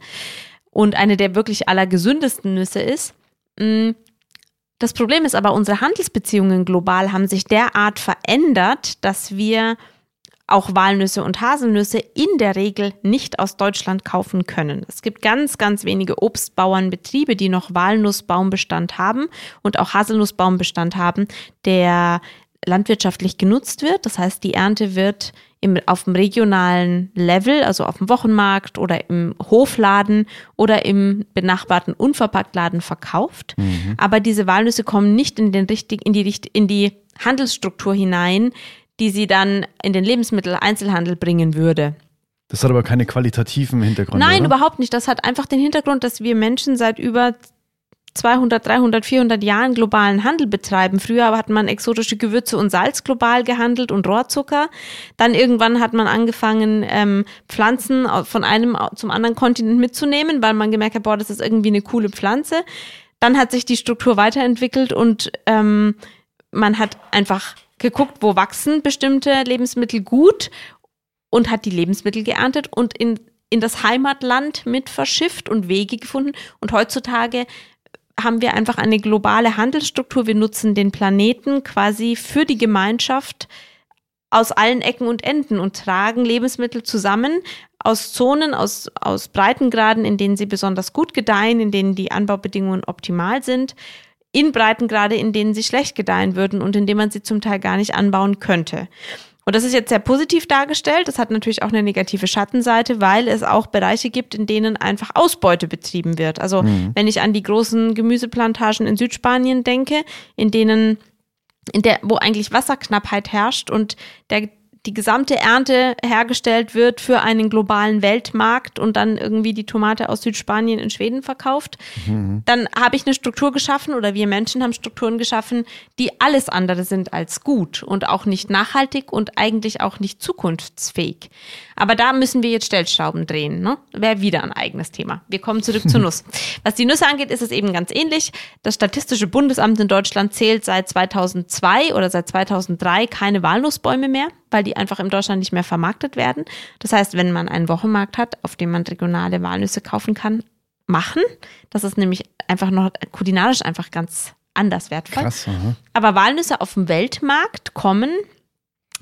und eine der wirklich allergesündesten Nüsse ist. Mm, das Problem ist aber, unsere Handelsbeziehungen global haben sich derart verändert, dass wir auch Walnüsse und Haselnüsse in der Regel nicht aus Deutschland kaufen können. Es gibt ganz, ganz wenige Obstbauernbetriebe, die noch Walnussbaumbestand haben und auch Haselnussbaumbestand haben, der landwirtschaftlich genutzt wird. Das heißt, die Ernte wird im, auf dem regionalen Level, also auf dem Wochenmarkt oder im Hofladen oder im benachbarten Unverpacktladen verkauft. Mhm. Aber diese Walnüsse kommen nicht in, den richtig, in, die, in die Handelsstruktur hinein, die sie dann in den Lebensmitteleinzelhandel bringen würde. Das hat aber keine qualitativen Hintergründe. Nein, oder? überhaupt nicht. Das hat einfach den Hintergrund, dass wir Menschen seit über 200, 300, 400 Jahren globalen Handel betreiben. Früher hat man exotische Gewürze und Salz global gehandelt und Rohrzucker. Dann irgendwann hat man angefangen, ähm, Pflanzen von einem zum anderen Kontinent mitzunehmen, weil man gemerkt hat, boah, das ist irgendwie eine coole Pflanze. Dann hat sich die Struktur weiterentwickelt und ähm, man hat einfach geguckt, wo wachsen bestimmte Lebensmittel gut und hat die Lebensmittel geerntet und in in das Heimatland mit verschifft und Wege gefunden. Und heutzutage haben wir einfach eine globale Handelsstruktur. Wir nutzen den Planeten quasi für die Gemeinschaft aus allen Ecken und Enden und tragen Lebensmittel zusammen aus Zonen, aus, aus Breitengraden, in denen sie besonders gut gedeihen, in denen die Anbaubedingungen optimal sind, in Breitengrade, in denen sie schlecht gedeihen würden und in denen man sie zum Teil gar nicht anbauen könnte. Und das ist jetzt sehr positiv dargestellt. Das hat natürlich auch eine negative Schattenseite, weil es auch Bereiche gibt, in denen einfach Ausbeute betrieben wird. Also mhm. wenn ich an die großen Gemüseplantagen in Südspanien denke, in denen, in der, wo eigentlich Wasserknappheit herrscht und der die gesamte Ernte hergestellt wird für einen globalen Weltmarkt und dann irgendwie die Tomate aus Südspanien in Schweden verkauft, mhm. dann habe ich eine Struktur geschaffen oder wir Menschen haben Strukturen geschaffen, die alles andere sind als gut und auch nicht nachhaltig und eigentlich auch nicht zukunftsfähig. Aber da müssen wir jetzt Stellschrauben drehen. Ne? Wäre wieder ein eigenes Thema. Wir kommen zurück zur (laughs) Nuss. Was die Nüsse angeht, ist es eben ganz ähnlich. Das Statistische Bundesamt in Deutschland zählt seit 2002 oder seit 2003 keine Walnussbäume mehr weil die einfach in Deutschland nicht mehr vermarktet werden. Das heißt, wenn man einen Wochenmarkt hat, auf dem man regionale Walnüsse kaufen kann, machen. Das ist nämlich einfach noch kulinarisch einfach ganz anders wertvoll. Krass, Aber Walnüsse auf dem Weltmarkt kommen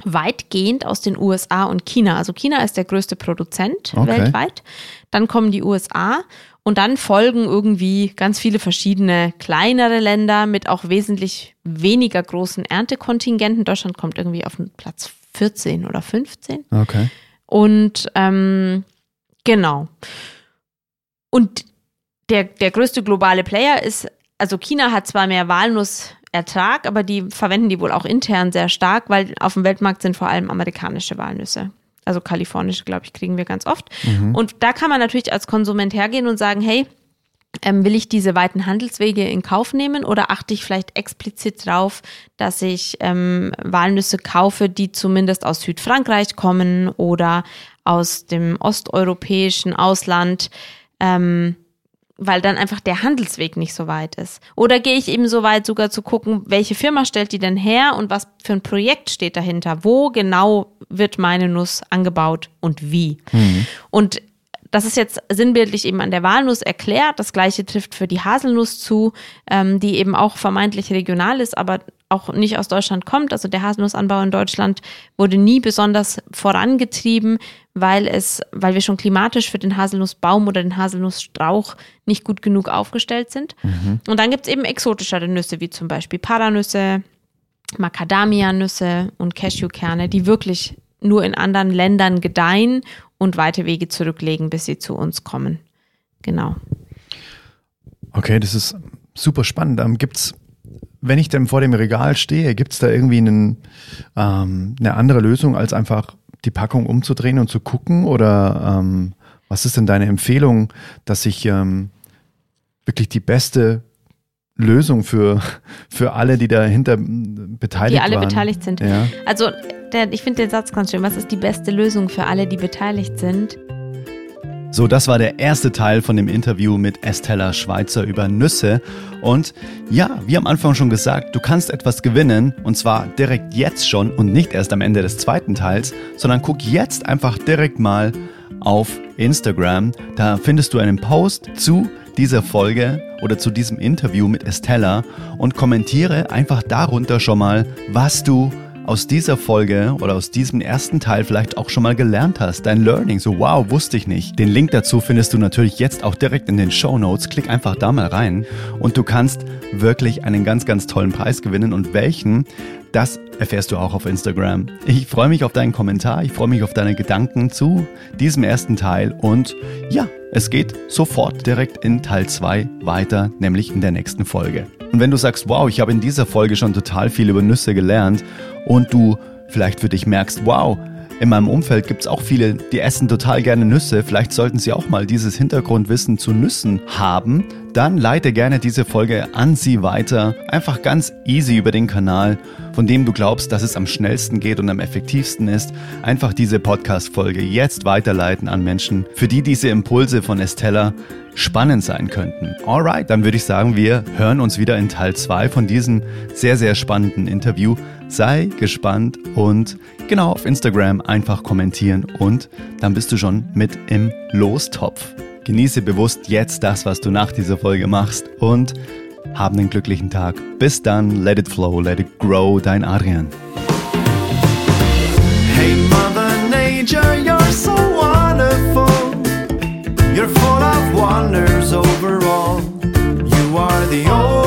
weitgehend aus den USA und China. Also China ist der größte Produzent okay. weltweit. Dann kommen die USA und dann folgen irgendwie ganz viele verschiedene kleinere Länder mit auch wesentlich weniger großen Erntekontingenten. Deutschland kommt irgendwie auf den Platz 14 oder 15. Okay. Und ähm, genau. Und der, der größte globale Player ist, also China hat zwar mehr Walnussertrag, aber die verwenden die wohl auch intern sehr stark, weil auf dem Weltmarkt sind vor allem amerikanische Walnüsse. Also kalifornische, glaube ich, kriegen wir ganz oft. Mhm. Und da kann man natürlich als Konsument hergehen und sagen, hey, ähm, will ich diese weiten Handelswege in Kauf nehmen oder achte ich vielleicht explizit darauf, dass ich ähm, Walnüsse kaufe, die zumindest aus Südfrankreich kommen oder aus dem osteuropäischen Ausland, ähm, weil dann einfach der Handelsweg nicht so weit ist. Oder gehe ich eben so weit sogar zu gucken, welche Firma stellt die denn her und was für ein Projekt steht dahinter? Wo genau wird meine Nuss angebaut und wie? Mhm. Und das ist jetzt sinnbildlich eben an der Walnuss erklärt. Das gleiche trifft für die Haselnuss zu, ähm, die eben auch vermeintlich regional ist, aber auch nicht aus Deutschland kommt. Also der Haselnussanbau in Deutschland wurde nie besonders vorangetrieben, weil es, weil wir schon klimatisch für den Haselnussbaum oder den Haselnussstrauch nicht gut genug aufgestellt sind. Mhm. Und dann gibt es eben exotischere Nüsse, wie zum Beispiel Paranüsse, Macadamia-Nüsse und Cashewkerne, die wirklich nur in anderen Ländern gedeihen und weite Wege zurücklegen, bis sie zu uns kommen. Genau. Okay, das ist super spannend. Ähm, Gibt es, wenn ich denn vor dem Regal stehe, gibt es da irgendwie einen, ähm, eine andere Lösung, als einfach die Packung umzudrehen und zu gucken? Oder ähm, was ist denn deine Empfehlung, dass ich ähm, wirklich die beste Lösung für, für alle, die dahinter beteiligt sind? Die alle waren? beteiligt sind. Ja. Also der, ich finde den Satz ganz schön. Was ist die beste Lösung für alle, die beteiligt sind? So, das war der erste Teil von dem Interview mit Estella Schweizer über Nüsse. Und ja, wie am Anfang schon gesagt, du kannst etwas gewinnen und zwar direkt jetzt schon und nicht erst am Ende des zweiten Teils, sondern guck jetzt einfach direkt mal auf Instagram. Da findest du einen Post zu dieser Folge oder zu diesem Interview mit Estella und kommentiere einfach darunter schon mal, was du aus dieser Folge oder aus diesem ersten Teil vielleicht auch schon mal gelernt hast. Dein Learning, so wow, wusste ich nicht. Den Link dazu findest du natürlich jetzt auch direkt in den Show Notes. Klick einfach da mal rein und du kannst wirklich einen ganz, ganz tollen Preis gewinnen und welchen, das erfährst du auch auf Instagram. Ich freue mich auf deinen Kommentar, ich freue mich auf deine Gedanken zu diesem ersten Teil und ja, es geht sofort direkt in Teil 2 weiter, nämlich in der nächsten Folge. Und wenn du sagst, wow, ich habe in dieser Folge schon total viel über Nüsse gelernt und du vielleicht für dich merkst, wow, in meinem Umfeld gibt es auch viele, die essen total gerne Nüsse. Vielleicht sollten sie auch mal dieses Hintergrundwissen zu Nüssen haben. Dann leite gerne diese Folge an sie weiter. Einfach ganz easy über den Kanal, von dem du glaubst, dass es am schnellsten geht und am effektivsten ist. Einfach diese Podcast-Folge jetzt weiterleiten an Menschen, für die diese Impulse von Estella spannend sein könnten. Alright, dann würde ich sagen, wir hören uns wieder in Teil 2 von diesem sehr, sehr spannenden Interview. Sei gespannt und genau auf Instagram einfach kommentieren und dann bist du schon mit im Lostopf. Genieße bewusst jetzt das, was du nach dieser Folge machst und hab einen glücklichen Tag. Bis dann, let it flow, let it grow, dein Adrian. Hey Mother Nature, you're so wonderful. You're full of wonders overall. You are the only